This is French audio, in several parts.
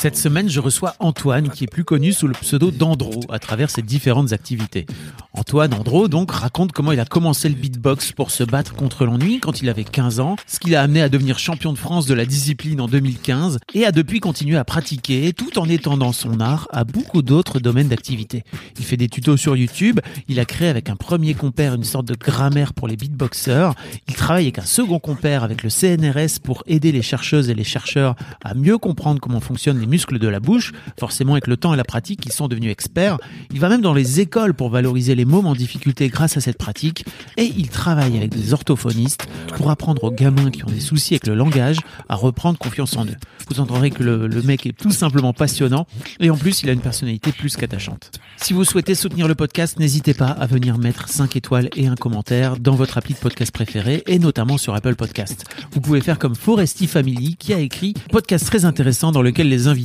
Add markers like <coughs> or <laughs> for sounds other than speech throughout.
Cette semaine, je reçois Antoine, qui est plus connu sous le pseudo d'Andro à travers ses différentes activités. Antoine Andro, donc, raconte comment il a commencé le beatbox pour se battre contre l'ennui quand il avait 15 ans, ce qui l'a amené à devenir champion de France de la discipline en 2015 et a depuis continué à pratiquer tout en étendant son art à beaucoup d'autres domaines d'activité. Il fait des tutos sur YouTube, il a créé avec un premier compère une sorte de grammaire pour les beatboxers, il travaille avec un second compère avec le CNRS pour aider les chercheuses et les chercheurs à mieux comprendre comment fonctionnent les muscles de la bouche. Forcément, avec le temps et la pratique, ils sont devenus experts. Il va même dans les écoles pour valoriser les mômes en difficulté grâce à cette pratique. Et il travaille avec des orthophonistes pour apprendre aux gamins qui ont des soucis avec le langage à reprendre confiance en eux. Vous entendrez que le, mec est tout simplement passionnant. Et en plus, il a une personnalité plus qu'attachante. Si vous souhaitez soutenir le podcast, n'hésitez pas à venir mettre 5 étoiles et un commentaire dans votre appli de podcast préféré et notamment sur Apple Podcast. Vous pouvez faire comme Foresti Family qui a écrit podcast très intéressant dans lequel les invités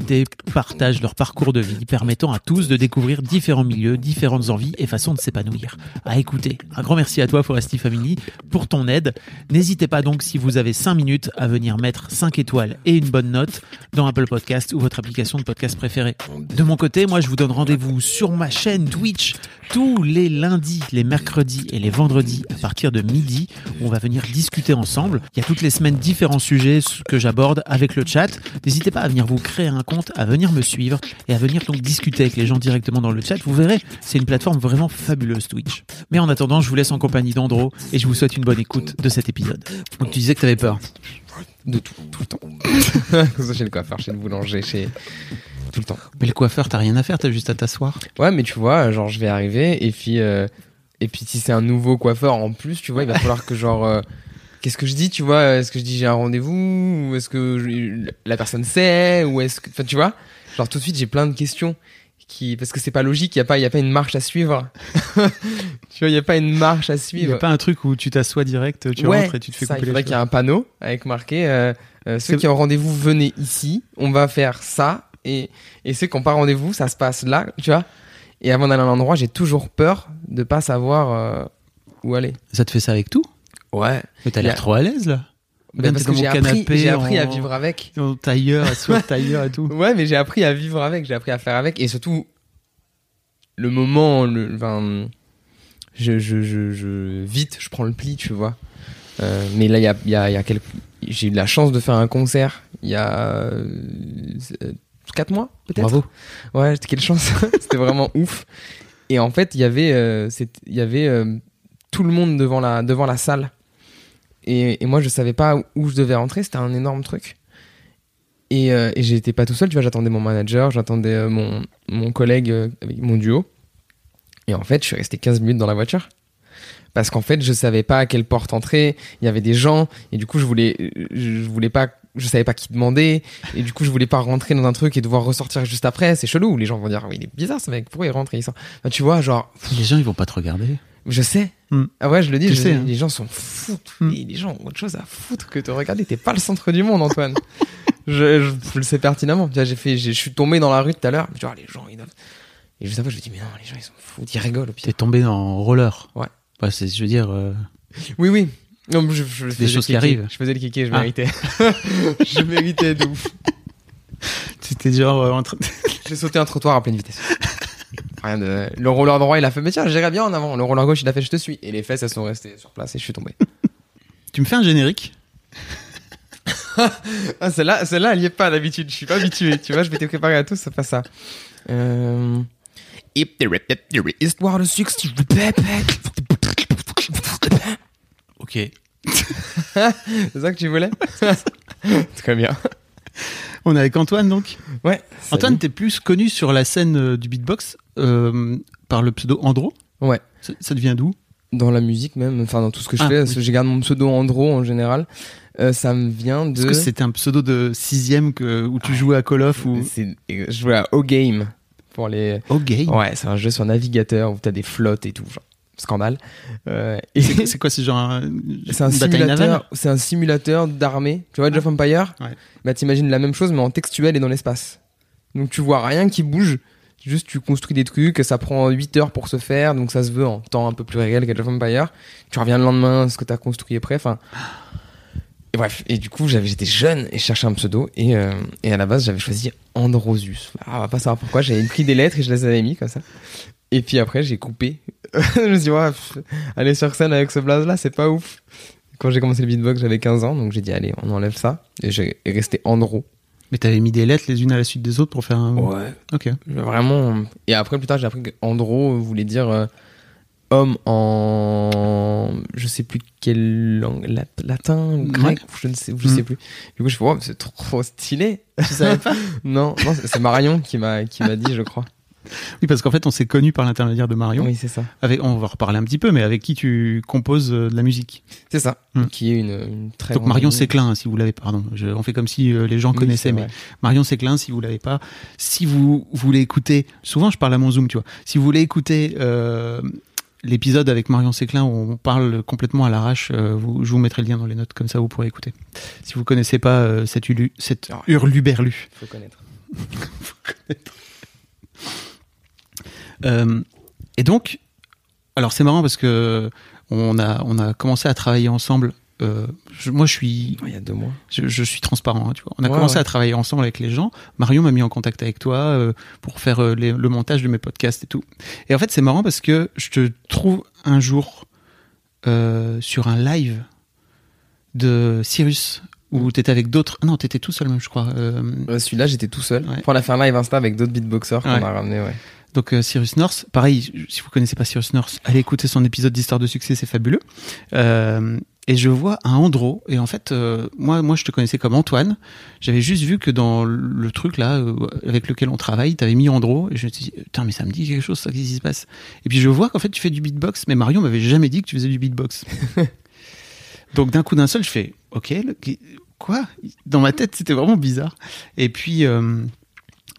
partagent leur parcours de vie, permettant à tous de découvrir différents milieux, différentes envies et façons de s'épanouir. À écouter. Un grand merci à toi, Foresti Family, pour ton aide. N'hésitez pas donc, si vous avez 5 minutes, à venir mettre 5 étoiles et une bonne note dans Apple Podcast ou votre application de podcast préférée. De mon côté, moi, je vous donne rendez-vous sur ma chaîne Twitch tous les lundis, les mercredis et les vendredis à partir de midi, on va venir discuter ensemble. Il y a toutes les semaines différents sujets que j'aborde avec le chat. N'hésitez pas à venir vous créer un compte, à venir me suivre et à venir donc discuter avec les gens directement dans le chat. Vous verrez, c'est une plateforme vraiment fabuleuse Twitch. Mais en attendant, je vous laisse en compagnie d'Andro et je vous souhaite une bonne écoute de cet épisode. Donc tu disais que tu peur. De tout, tout le temps. <laughs> Chez le coiffeur, chez le boulanger, chez. Tout le temps. Mais le coiffeur, t'as rien à faire, t'as juste à t'asseoir. Ouais, mais tu vois, genre, je vais arriver et puis. euh, et puis, si c'est un nouveau coiffeur en plus, tu vois, il va falloir que, genre. euh, Qu'est-ce que je dis, tu vois? Est-ce que je dis j'ai un rendez-vous? Ou est-ce que je- la personne sait? Ou est-ce que. Enfin, tu vois? Genre, tout de suite, j'ai plein de questions. Qui... Parce que c'est pas logique, il n'y a, pas- y a pas une marche à suivre. <laughs> tu vois, il n'y a pas une marche à Il suivre. n'y a pas un truc où tu t'assois direct, tu Ouais, rentres et tu te fais ça, couper il faudrait qu'il y cheveux. un panneau avec marqué euh, euh, ceux qui ont rendez-vous venez ici on va faire ça et, et ceux qui n'ont pas rendez-vous ça se passe là tu vois et avant d'aller à un endroit j'ai toujours peur de pas savoir euh, où aller Ça te fait ça avec tout? Ouais Mais t'as Il y l'air a- trop à l'aise là. Parce que j'ai appris, j'ai appris à vivre avec En tailleur, en tailleur et tout. <laughs> ouais mais j'ai appris à vivre avec j'ai appris à faire avec et surtout le moment le enfin je, je, je, je vite je prends le pli tu vois Euh, mais là il y a, y a, y a quelques j'ai eu la chance de faire un concert il y a 4 mois peut-être Bravo. Ouais, quelle chance. <laughs> c'était vraiment ouf. Et en fait, il y avait, euh, y avait euh, tout le monde devant la, devant la salle. Et, moi, je savais pas où je devais rentrer. C'était un énorme truc. Et, euh, et j'étais pas tout seul. Tu vois, j'attendais mon manager, j'attendais euh, mon, mon collègue euh, avec mon duo. Et en fait, je suis resté 15 minutes dans la voiture. Parce qu'en fait, je savais pas à quelle porte entrer. Il y avait des gens. Et du coup, je voulais, je voulais pas, je savais pas qui demander. Et du coup, je voulais pas rentrer dans un truc et devoir ressortir juste après. C'est chelou. Les gens vont dire, oui, il est bizarre ce mec. Pourquoi il rentre et tu vois, genre, Les gens, ils vont pas te regarder. Je sais. Hmm. Ah ouais, je le dis, Tu je- sais, hein. les gens sont fous. Hmm. Les gens ont autre chose à foutre que de regarder. T'es pas le centre du monde, Antoine. <laughs> je, je, je le sais pertinemment. J'ai fait, je suis tombé dans la rue tout à l'heure. Dis, oh, les gens, ils doivent. Et juste après, je me dis, mais non, les gens, ils sont fous, ils rigolent au pire. T'es tombé en roller. Ouais. Bah, c'est, je veux dire, euh, Oui, oui. Non, je, je faisais choses qui arrivent. Je faisais le kéké, je Ah. méritais. <laughs> je méritais de ouf. <laughs> t'étais genre euh, J'ai sauté un trottoir à pleine vitesse. Rien de... Le roller droit, il a fait, mais tiens, j'irai bien en avant. Le roller gauche, il a fait, je te suis. Et les fesses, elles sont restées sur place et je suis tombé. <laughs> Tu me fais un générique <laughs> Ah, celle-là, celle-là, elle y est pas d'habitude. Je suis pas habitué. tu vois, je m'étais préparé à tout, c'est pas ça. Euh... Histoire de succès, Ok. <laughs> C'est ça que tu voulais? Très bien. On est avec Antoine donc. Ouais. Antoine, t'es plus connu sur la scène euh, du beatbox euh, par le pseudo Andro? Ouais. Ça, ça devient d'où? Dans la musique même, enfin dans tout ce que je Ah, fais, oui. parce que j'ai gardé mon pseudo Andro en général. Euh, ça me vient de. Est-ce que c'était un pseudo de sixième que, où tu jouais à Call of ou C'est- Je jouais à O-Game pour les. Ok. Ouais, c'est un jeu sur navigateur où t'as des flottes et tout, genre scandale. Euh, et C'est quoi C'est genre un, <laughs> c'est un simulateur, c'est un simulateur d'armée. Tu vois, Age of Empire Ouais. Bah t'imagines la même chose mais en textuel et dans l'espace. Donc tu vois rien qui bouge. Juste tu construis des trucs, ça prend 8 heures pour se faire, donc ça se veut en temps un peu plus réel qu'Age of Empire. Tu reviens le lendemain, ce que t'as construit est prêt. Enfin. Et bref, et du coup j'étais jeune et je cherchais un pseudo et, euh, et à la base j'avais choisi Androsius. Ah, on va pas savoir pourquoi, j'avais pris des lettres et je les avais mis comme ça. Et puis après j'ai coupé. <laughs> je me suis dit ouais, pff, aller sur scène avec ce blaze là c'est pas ouf. Quand j'ai commencé le beatbox j'avais 15 ans donc j'ai dit allez on enlève ça et j'ai resté Andro. Mais t'avais mis des lettres les unes à la suite des autres pour faire un. Ouais. Ok. Vraiment. Et après, plus tard, j'ai appris que Andro voulait dire euh, homme en. Je sais plus quelle langue. lat- latin ou grec ou Je ne sais, je Mm. sais plus. Du coup, je fais, wow, c'est trop stylé. Tu savais pas <laughs> non, non, c'est c'est Marion qui m'a qui m'a dit, je crois. Oui, parce qu'en fait, on s'est connus par l'intermédiaire de Marion. Oui, c'est ça. Avec, on va reparler un petit peu, mais avec qui tu composes euh, de la musique. C'est ça. Mm. Qui est une, une très Donc Marion. Séclin, hein, si vous l'avez, pardon. Je- on fait comme si euh, les gens Oui, connaissaient, mais. Marion Séclin, si vous l'avez pas, si vous voulez écouter, souvent je parle à mon Zoom, tu vois. Si vous voulez écouter euh, l'épisode avec Marion Séclin où on parle complètement à l'arrache, euh, vous- je vous mettrai le lien dans les notes, comme ça vous pourrez écouter. Si vous connaissez pas cette, ulu, cette Ah. hurluberlu. Faut connaître. <laughs> Euh, et donc, alors c'est marrant parce que on a, on a commencé à travailler ensemble. Euh, je- moi, je suis, Il y a deux mois. je, je suis transparent. hein, tu vois. On a Ouais, commencé ouais. à travailler ensemble avec les gens. Marion m'a mis en contact avec toi euh, pour faire euh, les- le montage de mes podcasts et tout. Et en fait, c'est marrant parce que je te trouve un jour euh, sur un live de Cyrus où t'étais avec d'autres. Non, t'étais tout seul même, je crois. Euh, Euh, Celui-là, j'étais tout seul. Ouais. Après, on a fait un live Insta avec d'autres beatboxers qu'on Ouais. a ramené, ouais. Donc euh, Cyrus North, pareil, si vous connaissez pas Cyrus North, allez écouter son épisode d'Histoire de succès, c'est fabuleux. Euh, et je vois un Andro, et en fait, euh, moi, moi, je te connaissais comme Antoine. J'avais juste vu que dans le truc là avec lequel on travaille, t'avais mis Andro, et je me suis dit, putain, mais ça me dit quelque chose, ça, qu'est-ce qui se passe? Et puis je vois qu'en fait, tu fais du beatbox, mais Marion m'avait jamais dit que tu faisais du beatbox. <laughs> Donc d'un coup d'un seul, je fais, ok, le- quoi? Dans ma tête, c'était vraiment bizarre. Et puis. euh,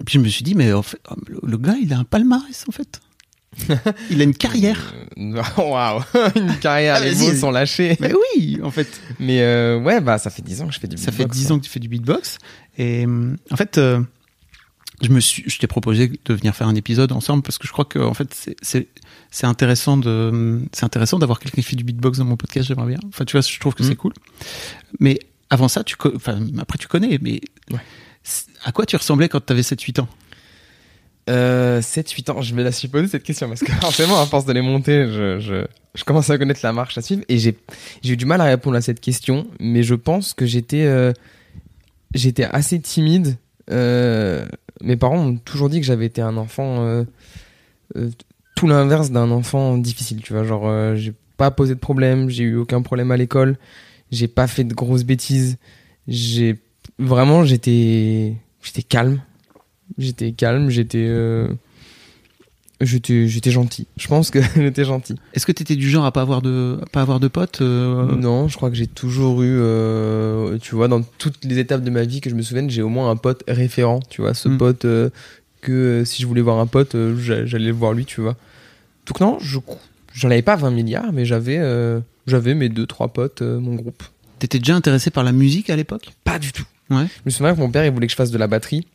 puis je me suis dit, mais en fait, oh, le- gars, il a un palmarès en fait. <laughs> il a une carrière. Euh, <laughs> Waouh, <laughs> une carrière, Ah, les vas-y. mots sont lâchés. Mais oui, en fait. Mais euh, ouais, bah ça fait 10 ans que je fais du Ça fait beatbox, 10 hein. ans que tu fais du beatbox. Et hum, en fait, euh, je me suis, je t'ai proposé de venir faire un épisode ensemble parce que je crois que en fait, c'est- c'est intéressant de, c'est intéressant d'avoir quelqu'un qui fait du beatbox dans mon podcast. J'aimerais bien. Enfin, tu vois, je trouve que c'est cool. Mais avant ça, tu, enfin, après tu connais, mais Ouais. À quoi tu ressemblais quand tu avais 7-8 ans? Euh, 7-8 ans, je me la suis posé cette question parce que <laughs> forcément, à force de les monter, je, commence à connaître la marche à suivre et j'ai, eu du mal à répondre à cette question, mais je pense que j'étais, euh, assez timide. Euh, mes parents m'ont toujours dit que j'avais été un enfant, euh, tout l'inverse d'un enfant difficile, tu vois. Genre, j'ai pas posé de problème, j'ai eu aucun problème à l'école, j'ai pas fait de grosses bêtises, j'ai vraiment, j'étais, j'étais calme. J'étais calme, j'étais, euh, j'étais, j'étais gentil. Je pense que <laughs> j'étais gentil. Est-ce que tu étais du genre à pas avoir de, à pas avoir de potes euh, Non, je crois que j'ai toujours eu, euh, tu vois, dans toutes les étapes de ma vie que je me souvienne, j'ai au moins un pote référent, tu vois, ce Mm. pote que si je voulais voir un pote, j'a- j'allais voir lui, tu vois. Donc non, je, j'en avais pas 20 milliards, mais j'avais, j'avais mes deux trois potes, mon groupe. T'étais déjà intéressé par la musique à l'époque? Pas du tout. Ouais. Je me souviens que mon père, il voulait que je fasse de la batterie.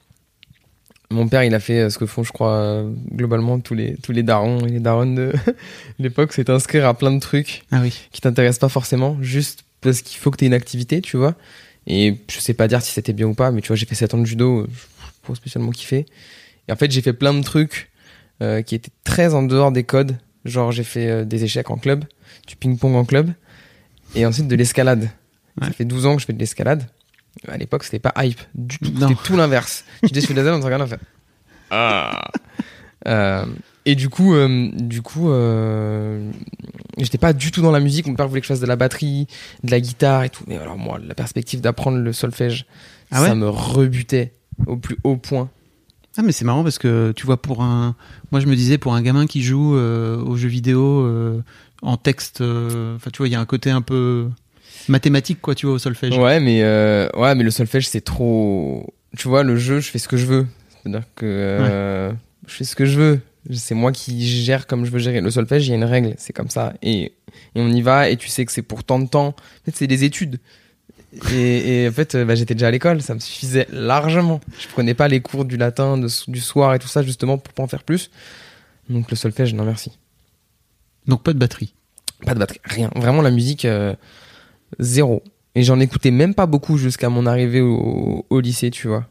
Mon père, il a fait euh, ce que font, je crois, euh, globalement tous les, tous les darons et les daronnes de <laughs> l'époque, c'est inscrire à plein de trucs Ah oui. qui t'intéressent pas forcément, juste parce qu'il faut que tu aies une activité, tu vois. Et je sais pas dire si c'était bien ou pas, mais tu vois, j'ai fait 7 ans de judo, pas spécialement kiffé. Et en fait, j'ai fait plein de trucs euh, qui étaient très en dehors des codes. Genre, j'ai fait euh, des échecs en club, du ping-pong en club, et ensuite de l'escalade. Ça Ouais. fait 12 ans que je fais de l'escalade. À l'époque, c'était pas hype du tout. C'était tout l'inverse. <laughs> Tu dis, je fais de la zone, on te regarde, on fait. Ah. Euh, et du coup, euh, du coup, euh, j'étais pas du tout dans la musique. Mon père voulait que je fasse de la batterie, de la guitare et tout. Mais alors moi, la perspective d'apprendre le solfège, Ah ouais ça me rebutait au plus haut point. Ah mais c'est marrant parce que tu vois pour un moi je me disais pour un gamin qui joue euh, aux jeux vidéo en texte enfin tu vois il y a un côté un peu mathématique quoi tu vois au solfège. Ouais, mais euh, ouais, mais le solfège c'est trop. Tu vois, le jeu, je fais ce que je veux. C'est-à-dire que euh, je fais ce que je veux. C'est moi qui gère comme je veux gérer. Le solfège, il y a une règle, c'est comme ça. Et, et on y va, et tu sais que c'est pour tant de temps. En fait, c'est des études. Et, et en fait, euh, bah, j'étais déjà à l'école, ça me suffisait largement. Je prenais pas les cours du latin, de- du soir et tout ça, justement, pour pas en faire plus. Donc le solfège, non merci. Donc pas de batterie. Pas de batterie, rien. Vraiment la musique, euh, zéro. Et j'en écoutais même pas beaucoup jusqu'à mon arrivée au, au lycée, tu vois.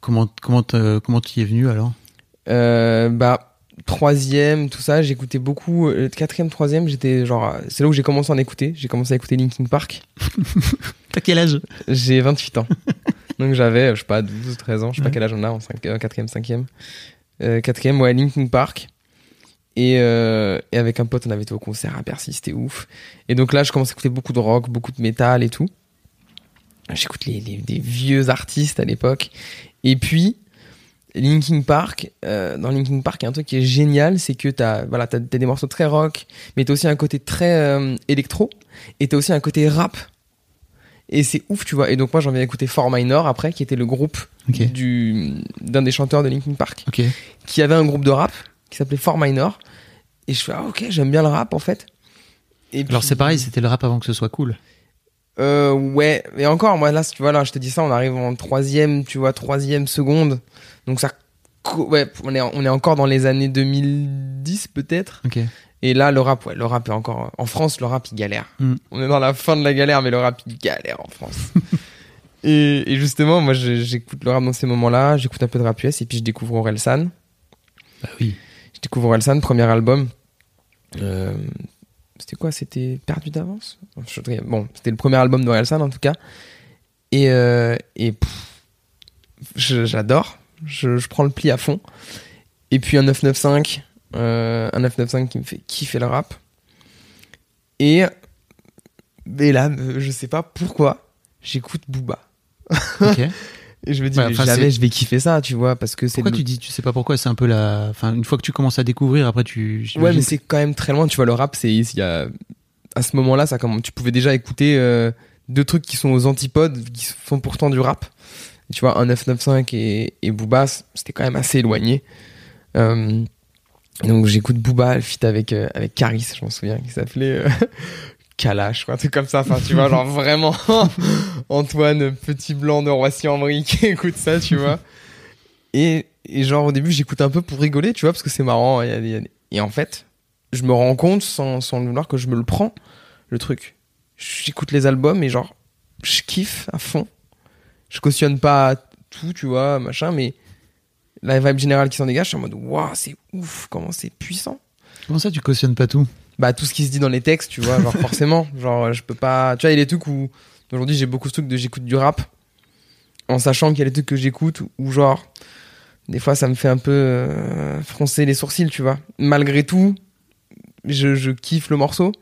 Comment comment comment tu y es venu alors? Euh, bah, troisième, tout ça, j'écoutais beaucoup. euh, quatrième, troisième, j'étais genre. C'est là où j'ai commencé à en écouter. J'ai commencé à écouter Linkin Park. <laughs> T'as quel âge? J'ai 28 ans. <laughs> Donc j'avais, je sais pas, 12, 13 ans. Je sais pas quel âge on a en 5, euh, quatrième, cinquième. Euh, quatrième, ouais, Linkin Park. Et, euh, et avec un pote, on avait été au concert à Bercy, c'était ouf. Et donc là, je commence à écouter beaucoup de rock, beaucoup de métal et tout. J'écoute les, les- des vieux artistes à l'époque. Et puis, Linkin Park, euh, dans Linkin Park, il y a un truc qui est génial, c'est que t'as voilà, t'as des morceaux très rock, mais t'as aussi un côté très euh, électro, et t'as aussi un côté rap. Et c'est ouf, tu vois. Et donc moi, j'en viens écouter Four Minor après, qui était le groupe du d'un des chanteurs de Linkin Park, qui avait un groupe de rap qui s'appelait Four Minor. Et je fais ah ok, j'aime bien le rap en fait. Et Alors puis- c'est pareil c'était le rap avant que ce soit cool. euh, ouais, mais encore, moi là, tu vois, là, je te dis ça, on arrive en troisième, tu vois, troisième seconde. Donc ça, ouais, on est, on est encore dans les années 2010 peut-être. Ok. Et là, le rap, ouais, le rap est encore, en France, le rap, il galère. Mm. On est dans la fin de la galère, mais le rap, il galère en France. <laughs> et, et justement, moi, j'écoute le rap dans ces moments-là, j'écoute un peu de rap US, et puis je découvre Orelsan. Bah oui. Je découvre Orelsan, premier album. Euh, c'était quoi? C'était Perdu d'avance? Bon, c'était le premier album d'Orelsan en tout cas. Et, euh, et j'adore. Je, je prends le pli à fond. Et puis un 995, euh, un 995 qui me fait kiffer le rap. Et, et là, je sais pas pourquoi, j'écoute Booba. Ok. <laughs> Et je me dis, mais enfin, jamais je vais kiffer ça, tu vois, parce que c'est Pourquoi le- tu dis tu sais pas pourquoi c'est un peu la enfin une fois que tu commences à découvrir après tu Ouais, mais c'est quand même très loin. Tu vois, le rap, c'est il y a à ce moment-là, ça comme tu pouvais déjà écouter euh, deux trucs qui sont aux antipodes, qui sont pourtant du rap. Tu vois, un 995 et, et Booba, c'était quand même assez éloigné. Euh, donc j'écoute Booba, le feat avec euh, avec Caris, je m'en souviens, qui s'appelait euh, Kalash, quoi, un truc comme ça. Enfin, tu vois, genre <laughs> vraiment <laughs> Antoine, petit blanc de Roissy-en-Brie, qui écoute ça, tu vois. Et, et genre au début, j'écoute un peu pour rigoler, tu vois, parce que c'est marrant. il y a des- il y a des- Et en fait, je me rends compte sans, sans le vouloir que je me le prends, le truc. J'écoute les albums et genre, je kiffe à fond. Je cautionne pas tout, tu vois, machin, mais la vibe générale qui s'en dégage, je suis en mode, waouh, c'est ouf, comment c'est puissant. Comment ça tu cautionnes pas tout? Bah, tout ce qui se dit dans les textes, tu vois, genre <laughs> forcément, genre, je peux pas. Tu vois, il y a des trucs où, aujourd'hui, j'ai beaucoup de trucs de j'écoute du rap, en sachant qu'il y a des trucs que j'écoute où, genre, des fois, ça me fait un peu euh, froncer les sourcils, tu vois. Malgré tout, je, je kiffe le morceau.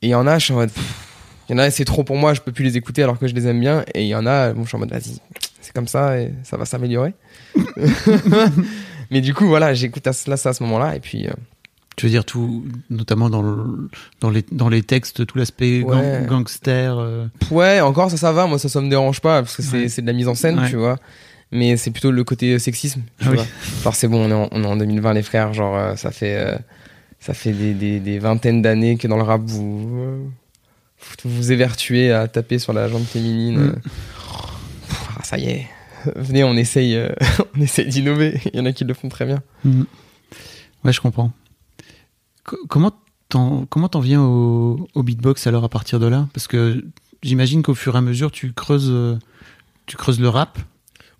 Et il y en a, je suis en mode. Il y en a, c'est trop pour moi, je peux plus les écouter alors que je les aime bien. Et il y en a, bon, je suis en mode, vas-y, c'est comme ça et ça va s'améliorer. <laughs> <laughs> Mais du coup, voilà, j'écoute à, ça à ce moment-là. Et puis, euh, Tu veux dire tout, notamment dans, le- dans, les, dans les textes, tout l'aspect gang- gangster. euh, Ouais, encore ça, ça va. Moi, ça, ça me dérange pas parce que c'est Ouais. c'est de la mise en scène, Ouais. tu vois. Mais c'est plutôt le côté sexisme, tu Ah oui. Genre, c'est bon, on est, en, on est en 2020, les frères. Genre, euh, ça fait, euh, ça fait des, des, des vingtaines d'années que dans le rap, vous, euh, vous évertuez à taper sur la jambe féminine. Mm. euh, pff, ah, ça y est, venez, on essaye, euh, <laughs> on essaye d'innover. Il y en a qui le font très bien. Mhm. Ouais, je comprends. Co- comment t'en comment t'en viens au, au beatbox alors à partir de là? Parce que j'imagine qu'au fur et à mesure tu creuses euh, tu creuses le rap.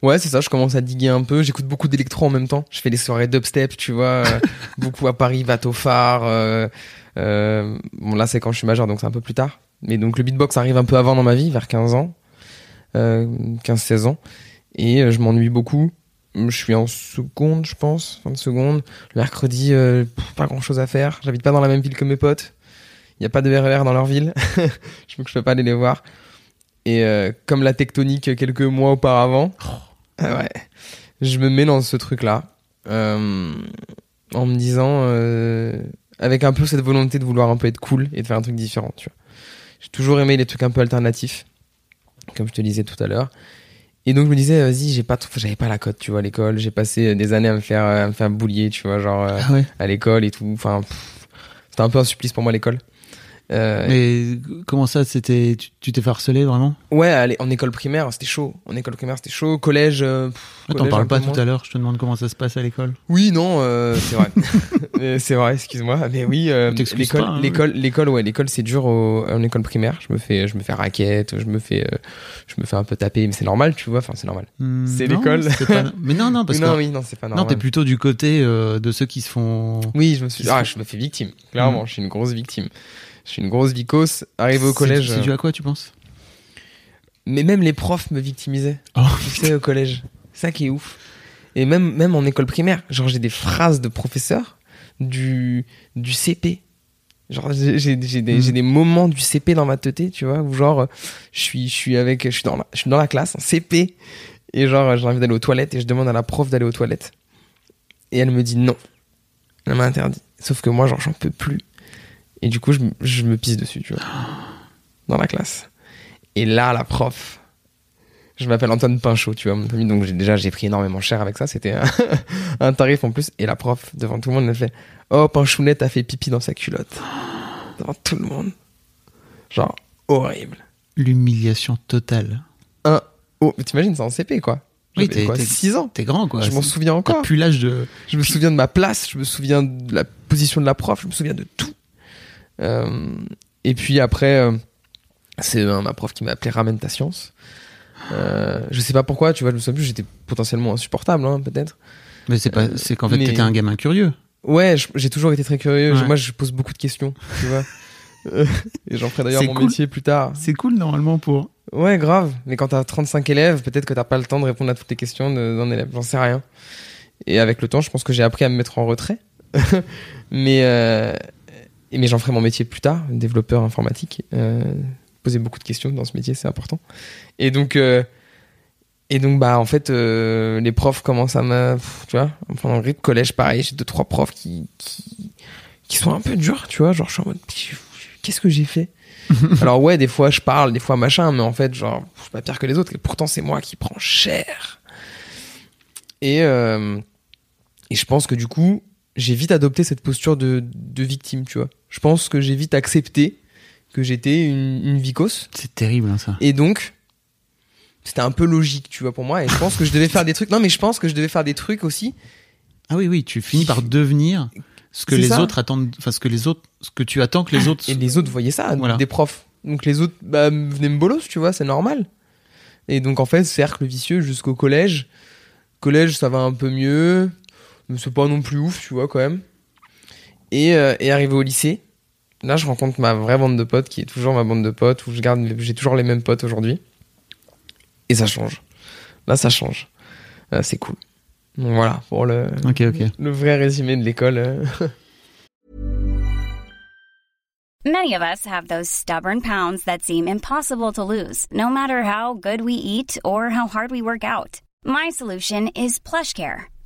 Ouais, c'est ça, je commence à diguer un peu. J'écoute beaucoup d'électro en même temps. Je fais des soirées dubstep, tu vois, euh, <laughs> beaucoup à Paris, Vato Phare. euh, euh, bon, là, c'est quand je suis majeur, donc c'est un peu plus tard. Mais donc, le beatbox arrive un peu avant dans ma vie, vers 15 ans, euh, 15-16 ans. Et euh, je m'ennuie beaucoup. Je suis en seconde, je pense, fin de seconde. Le mercredi, euh, pas grand chose à faire. J'habite pas dans la même ville que mes potes. Il n'y a pas de RER dans leur ville. <laughs> je ne peux pas aller les voir. Et euh, comme la tectonique quelques mois auparavant, ah ouais, je me mets dans ce truc-là. euh, en me disant, euh, avec un peu cette volonté de vouloir un peu être cool et de faire un truc différent, tu vois. J'ai toujours aimé les trucs un peu alternatifs, comme je te disais tout à l'heure. Et donc je me disais, vas-y, j'ai pas, trop- j'avais pas la cote, tu vois, à l'école. J'ai passé des années à me faire, à me faire boulier, tu vois, genre euh, Ah ouais. à l'école et tout. Enfin, c'était un peu un supplice pour moi l'école. Euh, Mais comment ça c'était tu t'es fait harceler vraiment? Ouais, allez, en école primaire, c'était chaud. En école primaire, c'était chaud. Collège. euh, T'en parles pas tout à l'heure, je te demande comment ça se passe à l'école. Oui, non, euh, c'est vrai. <laughs> Euh, c'est vrai, excuse-moi. Mais oui, l'école, hein, l'école, l'école, ouais, l'école, c'est dur au- en école primaire. Je me fais, je me fais raquette, je me fais, je me fais un peu taper, mais c'est normal, tu vois. Enfin, c'est normal. Hmm, C'est non, l'école. <laughs> Mais non non parce non, que oui, non, c'est pas non normal. t'es plutôt du côté de ceux qui se font. Oui, je me suis, ah, je me fais victime. Clairement, je suis une grosse victime. Je suis une grosse vicose. Arrivé au collège, C'est dû à quoi tu penses? Mais même les profs me victimisaient. Oh. tu sais, au collège. Ça qui est ouf. Et même, même en école primaire, genre j'ai des phrases de professeurs du, du CP. Genre j'ai des, Mm. j'ai des moments du CP dans ma tête, tu vois, où genre euh, je suis, je suis avec, je suis dans la, je suis dans la classe en CP et genre j'ai envie d'aller aux toilettes et je demande à la prof d'aller aux toilettes et elle me dit non. Elle m'a interdit. Sauf que moi genre j'en peux plus et du coup je, me- je me pisse dessus, tu vois, <gasps> dans la classe. Et là la prof, je m'appelle Antoine Pinchot, tu vois, mon ami. Donc déjà, j'ai pris énormément cher avec ça. C'était un, <laughs> un tarif en plus. Et la prof, devant tout le monde, elle fait Oh, Pinchounette a fait pipi dans sa culotte. <gasps> Devant tout le monde. Genre, horrible. L'humiliation totale. Un. Oh, mais t'imagines, c'est en CP, quoi. Oui, t'es quoi, t'es- 6 ans. T'es grand quoi. je m'en souviens encore. plus l'âge de. Je me souviens de ma place, je me souviens de la position de la prof, je me souviens de tout. Euh, et puis après, euh, c'est euh, ma prof qui m'a appelé Ramène ta science. Euh, je sais pas pourquoi, tu vois, je me souviens plus, j'étais potentiellement insupportable, hein, peut-être. Mais c'est pas. C'est qu'en fait mais- t'étais un gamin curieux. Ouais, j'ai toujours été très curieux. Ouais. Moi, je pose beaucoup de questions, tu vois. <laughs> <laughs> Et j'en ferai d'ailleurs mon cool. métier plus tard. C'est cool normalement pour. Ouais, grave. Mais quand t'as 35 élèves, peut-être que t'as pas le temps de répondre à toutes les questions d'un élève. J'en sais rien. Et avec le temps, je pense que j'ai appris à me mettre en retrait. <laughs> mais euh, et- mais j'en ferai mon métier plus tard, développeur informatique. Euh, poser beaucoup de questions dans ce métier, c'est important. Et donc, euh, et donc bah en fait, euh, les profs commencent à me, tu vois, pendant le collège, pareil, j'ai deux trois profs qui, qui qui sont un peu durs, tu vois, genre je suis en mode qu'est-ce que j'ai fait? <laughs> Alors ouais, des fois je parle, des fois machin, mais en fait genre je suis pas pire que les autres. Et pourtant c'est moi qui prends cher. Et euh, et je pense que du coup j'ai vite adopté cette posture de de victime, tu vois. Je pense que j'ai vite accepté que j'étais une, une vicose. C'est terrible hein, ça. Et donc, c'était un peu logique, tu vois, pour moi. Et je pense que je devais faire des trucs. Non, mais je pense que je devais faire des trucs aussi. Ah oui oui, tu finis par devenir ce que les ça. autres attendent. Enfin ce que les autres, ce que tu attends que les autres. Et les autres voyaient ça, Voilà. des profs. Donc les autres bah, venaient me bolos, tu vois, c'est normal. Et donc en fait, cercle vicieux jusqu'au collège. Collège, ça va un peu mieux. Mais c'est pas non plus ouf, tu vois, quand même. Et, euh, et arrivé au lycée, là, je rencontre ma vraie bande de potes, qui est toujours ma bande de potes, où je garde, j'ai toujours les mêmes potes aujourd'hui. Et ça change. Là, ça change. Euh, c'est cool. Donc voilà, pour le, Ok ok. le vrai résumé de l'école. euh. <laughs> Many of us have those stubborn pounds that seem impossible to lose, no matter how good we eat or how hard we work out. My solution is PlushCare.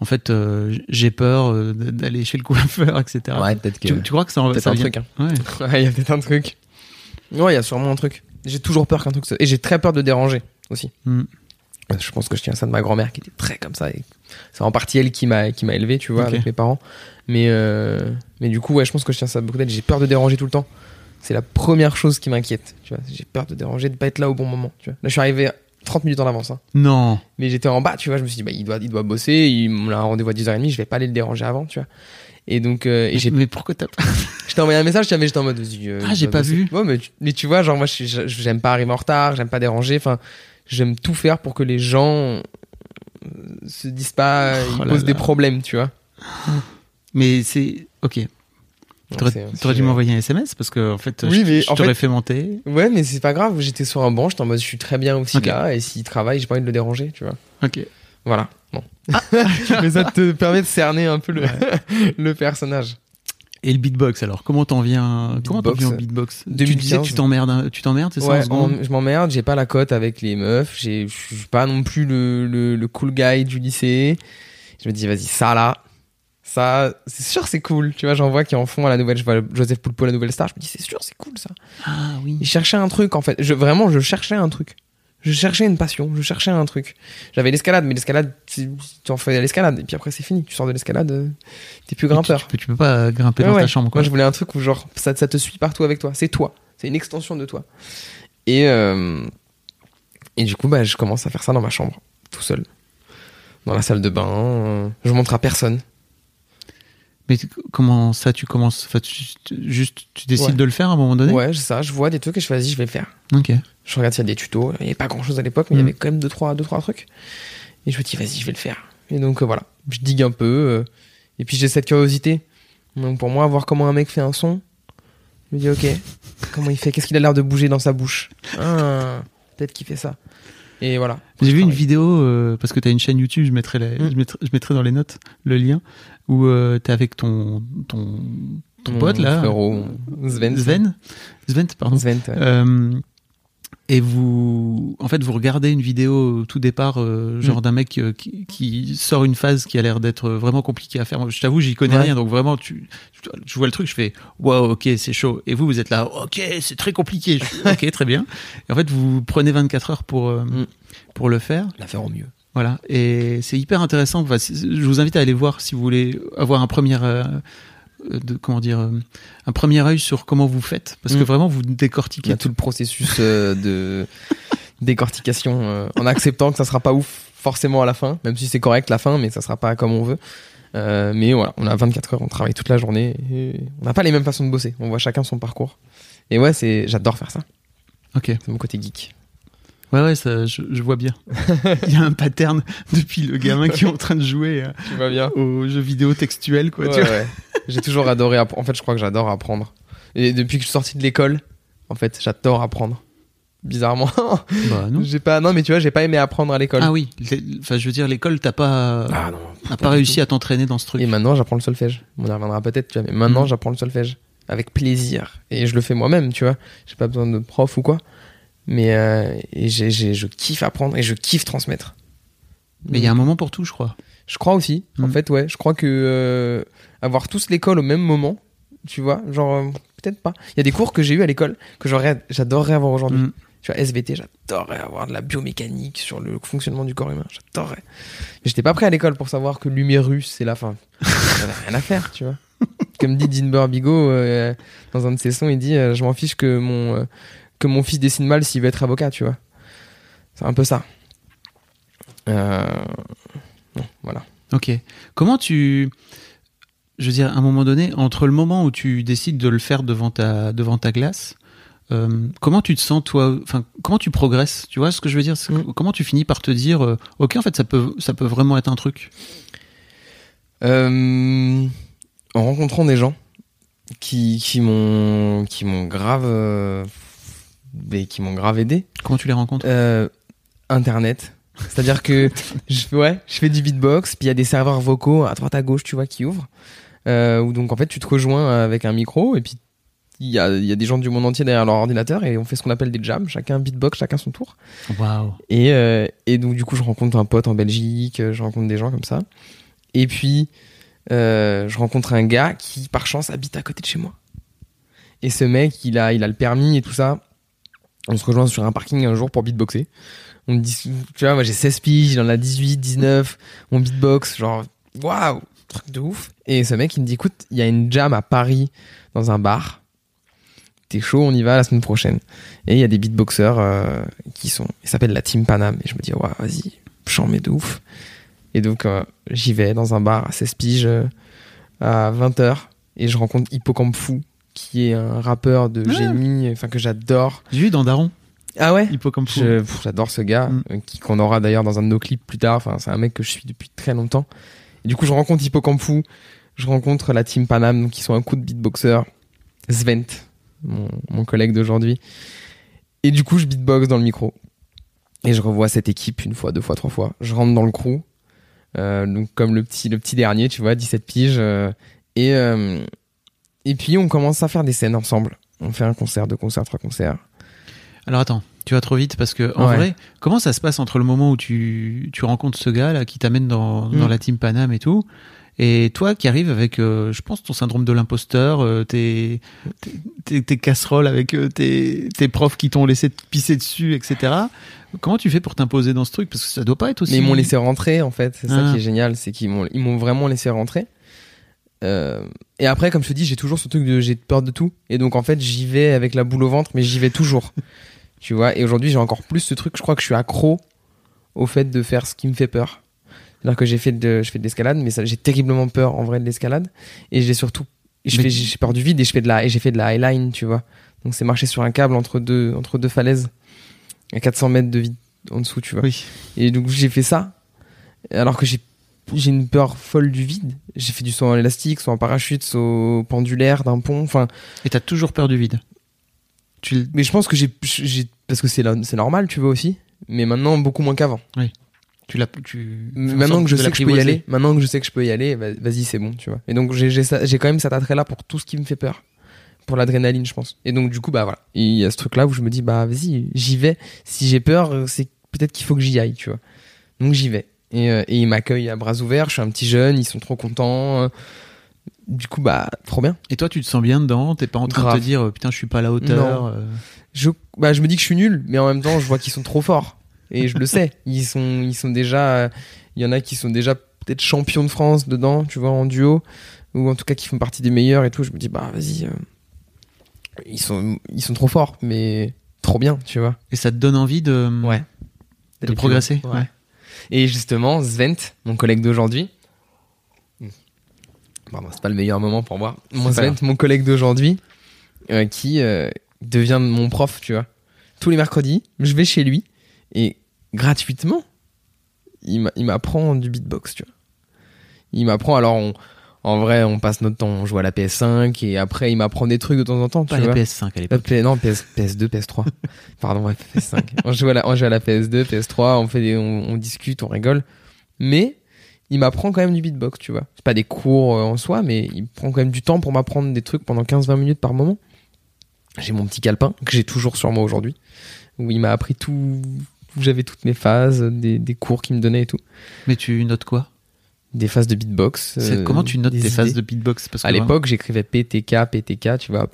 en fait, euh, j'ai peur euh, d'aller chez le coiffeur, etc. Ouais, peut-être que. Tu, tu crois que ça, en- ça un vient- truc. hein. Ouais. <laughs> Ouais, il y a peut-être un truc. Ouais, il y a sûrement un truc. J'ai toujours peur qu'un truc se... Et j'ai très peur de déranger aussi. Mm. Je pense que je tiens ça de ma grand-mère qui était très comme ça. Et c'est en partie elle qui m'a qui m'a élevé, tu vois, avec mes parents. Mais euh, mais du coup, ouais, je pense que je tiens ça beaucoup d'elle. J'ai peur de déranger tout le temps. C'est la première chose qui m'inquiète. Tu vois, j'ai peur de déranger, de pas être là au bon moment. Tu vois. Là, je suis arrivé 30 minutes en avance. hein. Non. Mais j'étais en bas, tu vois. Je me suis dit, bah, il doit, il doit bosser. Il l'a un rendez-vous à 10h30. Je vais pas aller le déranger avant, tu vois. Et donc, euh, et j'ai Mais pourquoi t'as pas <laughs> je t'ai envoyé un message, mais j'étais en mode. euh, Ah, j'ai doit pas bosser. vu. Ouais, mais tu, mais tu vois, genre, moi, j'aime pas arriver en retard, j'aime pas déranger. Enfin, j'aime tout faire pour que les gens euh, se disent pas, Oh ils posent là. des problèmes, tu vois. Mais c'est ok. T'aurais C'est- t'aurais dû m'envoyer un SMS parce que en fait, Oui, je, t'aurais fait- fait monter. Ouais, mais c'est pas grave, j'étais sur un banc, j'étais en mode, je suis très bien aussi Ok. là, et s'il travaille, j'ai pas envie de le déranger, tu vois. Ok. Voilà. Bon. <laughs> mais ça te permet de cerner un peu le, <laughs> le personnage. Et le beatbox alors, comment t'en viens Comment t'en viens au euh, beatbox? Tu 2015. disais que tu t'emmerdes, tu t'emmerdes, c'est ça en Ouais, en- je m'emmerde, j'ai pas la cote avec les meufs, j'ai- je suis pas non plus le, le, le cool guy du lycée. Je me dis, vas-y, ça là, ça, c'est sûr, c'est cool. Tu vois, j'en vois qui en font à la nouvelle, je vois Joseph Poulpo, la nouvelle star, je me dis, c'est sûr, c'est cool ça. Ah oui. Il cherchait un truc en fait, je, vraiment, je cherchais un truc. Je cherchais une passion, je cherchais un truc. J'avais l'escalade, mais l'escalade, tu en fais l'escalade, et puis après c'est fini. Tu sors de l'escalade, euh, t'es plus grimpeur. tu peux, tu peux pas grimper Ouais, dans ouais. ta chambre quoi. Moi, je voulais un truc où, genre, ça, ça te suit partout avec toi. C'est toi. C'est une extension de toi. Et, euh, et du coup, bah, je commence à faire ça dans ma chambre, tout seul. Dans la salle de bain. euh, je montre à personne. Mais comment ça tu commences enfin, tu, tu- Juste, tu décides Ouais. de le faire à un moment donné? Ouais, c'est ça. Je vois des trucs et je fais, vas-y, je vais le faire. Ok. Je regarde s'il y a des tutos. Il n'y avait pas grand chose à l'époque, mais il y Mm. avait quand même deux trois, deux, trois trucs. Et je me dis, vas-y, je vais le faire. Et donc, euh, voilà. Je digue un peu. euh, et puis, j'ai cette curiosité. Donc, pour moi, voir comment un mec fait un son, je me dis, ok, comment il fait? Qu'est-ce qu'il a l'air de bouger dans sa bouche? Ah, peut-être qu'il fait ça. Et voilà. J'ai vu une vidéo euh, parce que t'as une chaîne YouTube, je mettrai, Mm. je mettrai, je mettrai dans les notes le lien où euh, t'es avec ton ton ton pote là, frérot, Sven. Sven, Sven, pardon. Sven, ouais. Euh, et vous, en fait, vous regardez une vidéo au tout départ, euh, genre Mm. d'un mec euh, qui, qui sort une phase qui a l'air d'être vraiment compliquée à faire. Moi, je t'avoue, j'y connais Ouais. rien, donc vraiment, tu, je vois le truc, je fais, waouh, ok, c'est chaud. Et vous, vous êtes là, ok, c'est très compliqué. Fais, ok, <laughs> très bien. Et en fait, vous prenez 24 heures pour euh, Mm. pour le faire. La faire au mieux. Voilà, et c'est hyper intéressant. Enfin, je vous invite à aller voir si vous voulez avoir un premier, euh, euh, de, comment dire, euh, un premier œil sur comment vous faites, parce que Mm. vraiment vous Il y décortiquez a tout le processus euh, de <laughs> décortication euh, en acceptant que ça sera pas ouf forcément à la fin, même si c'est correct la fin, mais ça sera pas comme on veut. Euh, mais voilà, on a 24 heures, on travaille toute la journée. Et on n'a pas les mêmes façons de bosser. On voit chacun son parcours. Et ouais, c'est, j'adore faire ça. Ok. C'est mon côté geek. Ouais, ouais, ça, je, je vois bien. <laughs> Il y a un pattern depuis le gamin qui est en train de jouer euh, aux jeux vidéo textuels, quoi. Ouais, tu vois. ouais. J'ai toujours adoré. En fait, je crois que j'adore apprendre. Et depuis que je suis sorti de l'école, en fait, j'adore apprendre. Bizarrement. Bah, <laughs> non. j'ai pas. Non, mais tu vois, j'ai pas aimé apprendre à l'école. Ah oui, enfin, je veux dire, l'école, t'as pas, Ah non. t'as pas réussi à t'entraîner dans ce truc. Et maintenant, j'apprends le solfège. On y reviendra peut-être, tu vois. Mais maintenant, Mhm. j'apprends le solfège. Avec plaisir. Et je le fais moi-même, tu vois. J'ai pas besoin de prof ou quoi. Mais euh, et je kiffe apprendre et je kiffe transmettre. Mais il y a un moment pour tout, je crois. Je crois aussi. En Mhm. fait, ouais. Je crois que euh, avoir tous l'école au même moment, tu vois, genre, euh, peut-être pas. Il y a des cours que j'ai eu à l'école que j'adorerais avoir aujourd'hui. Mm. Tu vois, SVT, j'adorerais avoir de la biomécanique sur le fonctionnement du corps humain. J'adorerais. Mais j'étais pas prêt à l'école pour savoir que l'humérus, c'est la fin. Rien à faire, tu vois. <laughs> Comme dit Dinber Bigot euh, dans un de ses sons, il dit Je m'en fiche que mon, que mon fils dessine mal s'il veut être avocat, tu vois. C'est un peu ça. Euh... Bon, voilà. Ok. Comment tu, je veux dire, à un moment donné, entre le moment où tu décides de le faire devant ta, devant ta glace, euh, comment tu te sens toi Enfin, comment tu progresses Tu vois ce que je veux dire? Mm. Comment tu finis par te dire, euh, ok, en fait, ça peut, ça peut vraiment être un truc? Euh, en rencontrant des gens qui, qui m'ont qui m'ont grave euh, mais qui m'ont grave aidé Comment tu les rencontres? Euh, internet c'est à dire que <laughs> je ouais je fais du beatbox puis il y a des serveurs vocaux à droite à gauche tu vois qui ouvrent euh, où donc en fait tu te rejoins avec un micro et puis il y a, il y a des gens du monde entier derrière leur ordinateur et on fait ce qu'on appelle des jams, chacun beatbox, chacun son tour. Waouh. Et, euh, et donc, du coup, je rencontre un pote en Belgique, euh, je rencontre des gens comme ça. Et puis, euh, je rencontre un gars qui, par chance, habite à côté de chez moi. Et ce mec, il a, il a le permis et tout ça. On se rejoint sur un parking un jour pour beatboxer. On me dit, tu vois, moi j'ai 16 piges, il en a 18, 19. On beatbox, genre, waouh, truc de ouf. Et ce mec, il me dit, écoute, il y a une jam à Paris dans un bar. T'es chaud, on y va la semaine prochaine. Et il y a des beatboxers euh, qui sont, ils s'appellent la Team Panam. Et je me dis, ouais, vas-y, j'en mets de ouf. Et donc, euh, j'y vais dans un bar à 16 piges euh, à 20h. Et je rencontre Hippocampe Fou, qui est un rappeur de génie, enfin que j'adore. J'ai vu dans Daron, Ah ouais? J'adore ce gars, Mm. euh, qu'on aura d'ailleurs dans un de nos clips plus tard. Enfin, c'est un mec que je suis depuis très longtemps. Et du coup, je rencontre Hippocampe Fou, je rencontre la team Panam, qui sont un coup de beatboxer, Svent, mon, mon collègue d'aujourd'hui. Et du coup, je beatbox dans le micro. Et je revois cette équipe une fois, deux fois, trois fois. Je rentre dans le crew, euh, donc comme le petit, le petit dernier, tu vois, 17 piges. euh, et, euh, et puis, on commence à faire des scènes ensemble. On fait un concert, deux concerts, trois concerts. Alors attends, tu vas trop vite parce que en Ouais. vrai, comment ça se passe entre le moment où tu, tu rencontres ce gars là qui t'amène dans, dans Mm. la team Panam et tout, et toi qui arrives avec, euh, je pense, ton syndrome de l'imposteur, euh, tes, tes, casseroles avec euh, tes, tes profs qui t'ont laissé te pisser dessus, etc. Comment tu fais pour t'imposer dans ce truc? Parce que ça doit pas être aussi. Mais ils m'ont laissé rentrer en fait, c'est ça Ah. qui est génial, c'est qu'ils m'ont ils m'ont vraiment laissé rentrer. Euh, et après, comme je te dis, j'ai toujours ce truc de j'ai peur de tout, et donc en fait j'y vais avec la boule au ventre, mais j'y vais toujours, <laughs> tu vois. Et aujourd'hui j'ai encore plus ce truc, je crois que je suis accro au fait de faire ce qui me fait peur. C'est-à-dire que j'ai fait de, je fais de l'escalade, mais j'ai terriblement peur en vrai de l'escalade, et j'ai surtout, j'ai peur du vide et je fais de la, et j'ai fait de la highline, tu vois. Donc c'est marcher sur un câble entre deux, entre deux falaises, à 400 mètres de vide en dessous, tu vois. Oui. Et donc j'ai fait ça, alors que j'ai j'ai une peur folle du vide. J'ai fait du saut en élastique, saut en parachute, saut pendulaire d'un pont. Enfin, Et t'as toujours peur du vide. Tu, mais je pense que j'ai parce que c'est normal, tu vois aussi. Mais maintenant beaucoup moins qu'avant. tu l'as, tu. Maintenant que je sais que je peux y aller, maintenant que je sais que je peux y aller, va- vas-y c'est bon, tu vois. Et donc j'ai j'ai quand même cet attrait là pour tout ce qui me fait peur, pour l'adrénaline, je pense. Et donc du coup bah voilà, il y a ce truc là où je me dis bah vas-y j'y vais. Si j'ai peur, euh, c'est peut-être qu'il faut que j'y aille, tu vois. Donc j'y vais. Et, euh, et ils m'accueillent à bras ouverts. Je suis un petit jeune, ils sont trop contents. euh. Du coup bah trop bien. Et toi, tu te sens bien dedans? T'es pas en train de te dire, euh, putain, je suis pas à la hauteur. Non. je, bah, je me dis que je suis nul, mais en même temps, je vois qu'ils sont trop forts. Et je le sais. Ils sont, ils sont déjà, il y en a qui sont déjà peut-être champions de France dedans, tu vois, en duo, ou en tout cas qui font partie des meilleurs et tout. Je me dis, bah, vas-y, ils sont, ils sont trop forts, mais trop bien, tu vois. Et ça te donne envie de, Ouais. de progresser? Ouais. Et justement, Svent, mon collègue d'aujourd'hui, pardon, c'est pas le meilleur moment pour moi. Mon Svent, mon collègue d'aujourd'hui, euh, qui euh, devient mon prof, tu vois. Tous les mercredis, je vais chez lui et gratuitement, il m'apprend du beatbox, tu vois. Il m'apprend, alors on- en vrai, on passe notre temps, on joue à la PS5 et après, il m'apprend des trucs de temps en temps, tu Pas la vois. PS5 à l'époque. Non, PS, PS2, PS3. Pardon, ouais, PS5. on, joue à la, on joue à la PS2, PS3, on, fait des, on, on discute, on rigole. Mais il m'apprend quand même du beatbox, tu vois. C'est pas des cours euh, en soi, mais il prend quand même du temps pour m'apprendre des trucs pendant 15-20 minutes par moment. J'ai mon petit calepin, que j'ai toujours sur moi aujourd'hui, où il m'a appris tout, où j'avais toutes mes phases, des, des cours qu'il me donnait et tout. Mais tu notes quoi? Des phases de beatbox. Euh, Comment tu notes des phases de beatbox? Parce que À l'époque, j'écrivais PTK, PTK, tu vois.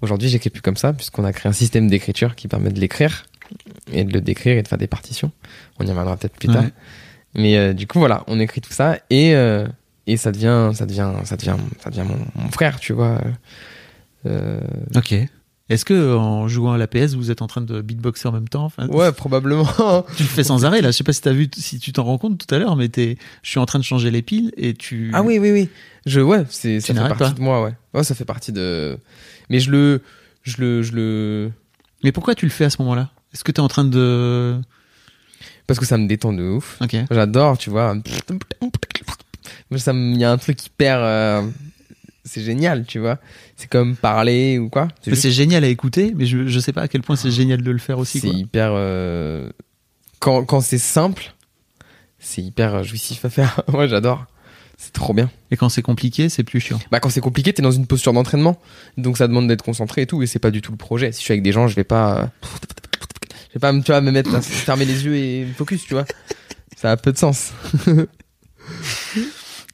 Aujourd'hui, j'écris plus comme ça, puisqu'on a créé un système d'écriture qui permet de l'écrire et de le décrire et de faire des partitions. On y reviendra peut-être plus tard. Mais euh, du coup, voilà, on écrit tout ça et euh, et ça devient, ça devient, ça devient, ça devient mon, mon frère, tu vois. Ok. Est-ce que en jouant à la PS, vous êtes en train de beatboxer en même temps Enfin, ouais, probablement. <laughs> Tu le fais sans arrêt là. Je sais pas si t'as vu, si tu t'en rends compte tout à l'heure, mais t'es, je suis en train de changer les piles et tu. ah oui, oui, oui. Je, ouais, c'est, ça fait partie pas. de moi, ouais. Ouais, ça fait partie de. Mais je le, je le, je le, Mais pourquoi tu le fais à ce moment-là? Est-ce que t'es en train de. parce que ça me détend de ouf. Ok. J'adore, tu vois. Ça il y a un truc hyper. euh, c'est génial, tu vois. C'est comme parler ou quoi. Juste- C'est génial à écouter, mais je, je sais pas à quel point c'est génial de le faire aussi. c'est hyper. euh, Quand, quand c'est simple, c'est hyper jouissif à faire. <laughs> Moi, j'adore. C'est trop bien. Et quand c'est compliqué, c'est plus chiant. Bah, quand c'est compliqué, t'es dans une posture d'entraînement. Donc, ça demande d'être concentré et tout. Et c'est pas du tout le projet. Si je suis avec des gens, je vais pas, euh, je vais pas, tu vois, me mettre, à <laughs> fermer les yeux et me focus, tu vois. Ça a peu de sens. <laughs>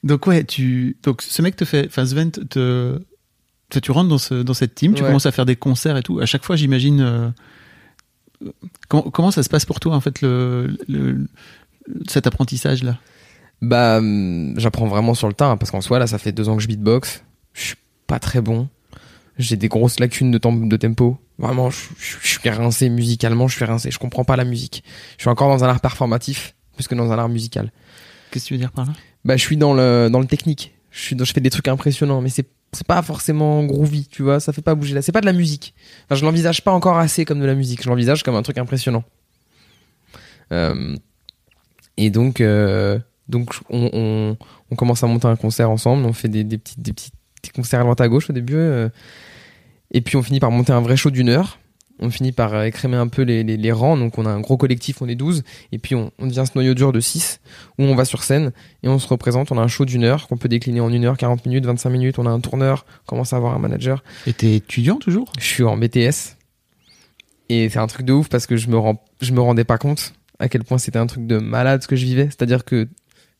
Donc ouais, tu donc ce mec te fait enfin Sven te, te- tu rentres dans ce dans cette team, tu Ouais. commences à faire des concerts et tout. À chaque fois, j'imagine euh, comment, comment ça se passe pour toi en fait le, le cet apprentissage là. Bah, hum, j'apprends vraiment sur le tas, hein, parce qu'en soi, là, ça fait deux ans que je beatbox. Je suis pas très bon. J'ai des grosses lacunes de, de tempo. Vraiment, je, je- je suis rincé musicalement, je suis rincé. Je comprends pas la musique. Je suis encore dans un art performatif, plus que dans un art musical. Qu'est-ce que tu veux dire par là? Bah, je suis dans le, dans le technique. Je suis je fais des trucs impressionnants, mais c'est, pas forcément groovy, tu vois. Ça fait pas bouger là. C'est pas de la musique. Enfin, je l'envisage pas encore assez comme de la musique. Je l'envisage comme un truc impressionnant. Euh, et donc, euh, donc on, on, commence à monter un concert ensemble. On fait des, des petits, des des concerts à droite à gauche au début. euh, et puis on finit par monter un vrai show d'une heure. On finit par euh, écrémer un peu les, les, les rangs. Donc on a un gros collectif, on est 12. Et puis on, on devient ce noyau dur de 6 où on va sur scène et on se représente. On a un show d'une heure qu'on peut décliner en une heure, 40 minutes, 25 minutes. On a un tourneur, on commence à avoir un manager. Et t'es étudiant toujours? Je suis en BTS. Et c'est un truc de ouf parce que je me, rends, je me rendais pas compte à quel point c'était un truc de malade ce que je vivais. C'est-à-dire que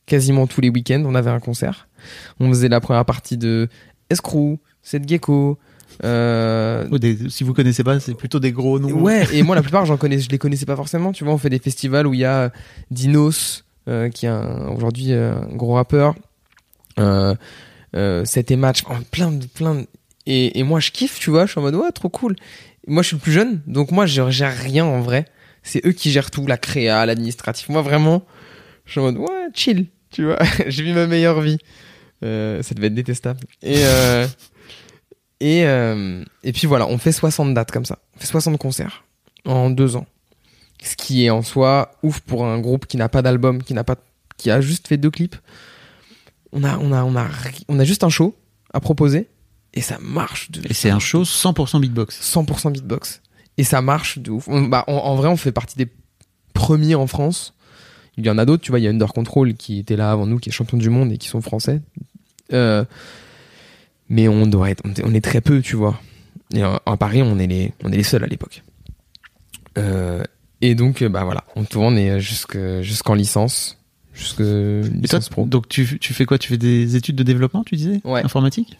quasiment tous les week-ends, on avait un concert. On faisait la première partie de Escrew, Seth Gecko. Euh, des- Si vous connaissez pas, c'est plutôt des gros noms. Ouais, et moi la <laughs> plupart j'en connais, je les connaissais pas forcément. Tu vois, on fait des festivals où il y a Dinos, euh, qui est aujourd'hui euh, un gros rappeur, euh, euh, C'était match, oh, plein de plein de... et, et moi je kiffe, tu vois, je suis en mode ouais trop cool. Moi je suis le plus jeune, donc moi je gère rien en vrai. C'est eux qui gèrent tout, la créa, l'administratif. Moi vraiment, je suis en mode ouais chill, tu vois. <laughs> J'ai vu ma meilleure vie. Euh, ça devait être détestable. Et euh, et, euh, et puis voilà, on fait 60 dates comme ça. On fait 60 concerts en deux ans. Ce qui est en soi ouf pour un groupe qui n'a pas d'album, qui n'a pas, qui a juste fait deux clips. On a, on a, on a, on a juste un show à proposer et ça marche de Et c'est un show 100% beatbox. 100% beatbox et ça marche de ouf. On- bah, en, en vrai, on fait partie des premiers en France. Il y en a d'autres, tu vois. Il y a Under Control qui était là avant nous, qui est champion du monde et qui sont français. Euh, mais on doit être, on est- très peu, tu vois. Et en Paris, on est les, on est les seuls à l'époque. Euh, et donc, euh, bah voilà, on tourne jusque, jusqu'en licence, jusque toi, licence pro. donc tu, tu fais quoi? Tu fais des études de développement, tu disais? Ouais. Informatique?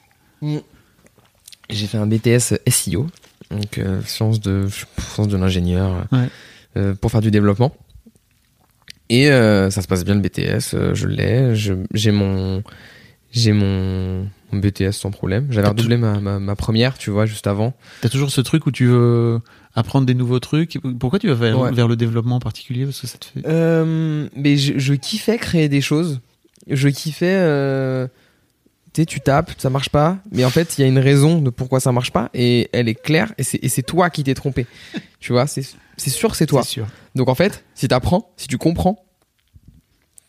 J'ai fait un BTS SEO, donc euh, sciences de sciences de l'ingénieur, Ouais. euh, pour faire du développement. Et euh, ça se passe bien le BTS, euh, je l'ai, j'ai mon j'ai mon, mon BTS sans problème. J'avais redoublé ma, ma, ma première, tu vois, juste avant. T'as toujours ce truc où tu veux apprendre des nouveaux trucs? Pourquoi tu vas vers, Ouais. vers le développement en particulier? Parce que ça te fait. Euh, mais je, je kiffais créer des choses. Je kiffais. Euh, tu sais, tu tapes, ça marche pas. Mais en fait, il y a une raison de pourquoi ça marche pas. Et elle est claire. Et c'est toi qui t'es trompé. <laughs> tu vois, c'est sûr, c'est toi. Sûr. Donc en fait, si t'apprends, si tu comprends,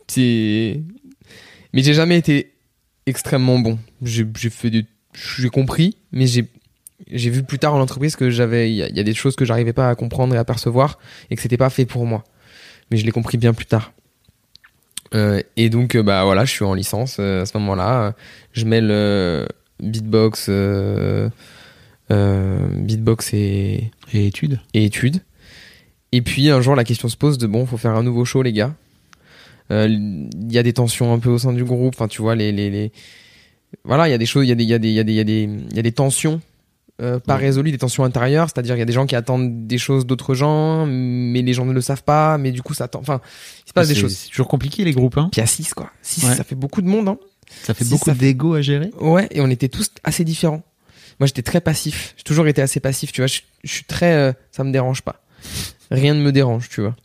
c'est. Mais j'ai jamais été extrêmement bon. J'ai fait des. J'ai compris, mais j'ai. J'ai vu plus tard en entreprise que j'avais, il y, a- il y a des choses que j'arrivais pas à comprendre et à percevoir et que c'était pas fait pour moi. Mais je l'ai compris bien plus tard. Euh, et donc, euh, bah voilà, je suis en licence euh, à ce moment-là. Je mêle euh, beatbox, beatbox et, Et études et études. Et puis un jour, la question se pose de bon, faut faire un nouveau show, les gars. Euh, Il y a des tensions un peu au sein du groupe. Enfin, tu vois, les, les, les... voilà, il y a des choses, il y a des, il y a des, il y a des, il y a des, il y a des tensions euh, pas Ouais. résolues, des tensions intérieures. C'est-à-dire, il y a des gens qui attendent des choses d'autres gens, mais les gens ne le savent pas. Mais du coup, ça attend. Enfin, il se passe des choses. C'est toujours compliqué les groupes. Hein Puis à 6 quoi. 6 Ouais. ça fait beaucoup de monde. Hein. ça fait beaucoup fait- d'ego à gérer. Ouais, et on était tous assez différents. Moi, j'étais très passif. J'ai toujours été assez passif, tu vois. Je, je suis très, euh, ça me dérange pas. Rien ne me dérange, tu vois.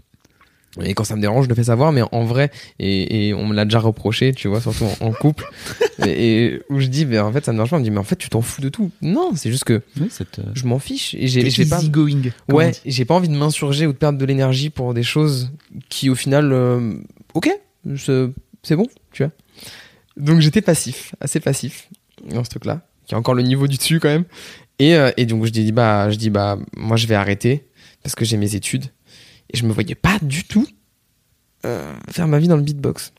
Et quand ça me dérange, je le fais savoir, mais en vrai, et, et on me l'a déjà reproché, tu vois, surtout en, en couple, <laughs> et, et où je dis, mais en fait, ça me dérange pas. On me dit, mais en fait, tu t'en fous de tout. Non, c'est juste que Oui, cette. je m'en fiche et j'ai, j'ai pas, going. ouais, j'ai pas envie de m'insurger ou de perdre de l'énergie pour des choses qui, au final, euh, ok, c'est c'est bon, tu vois. Donc j'étais passif, assez passif dans ce truc-là, qui a encore le niveau du dessus quand même. Et, euh, et donc je dis bah, je dis bah, moi je vais arrêter parce que j'ai mes études et je me voyais pas du tout euh, faire ma vie dans le beatbox.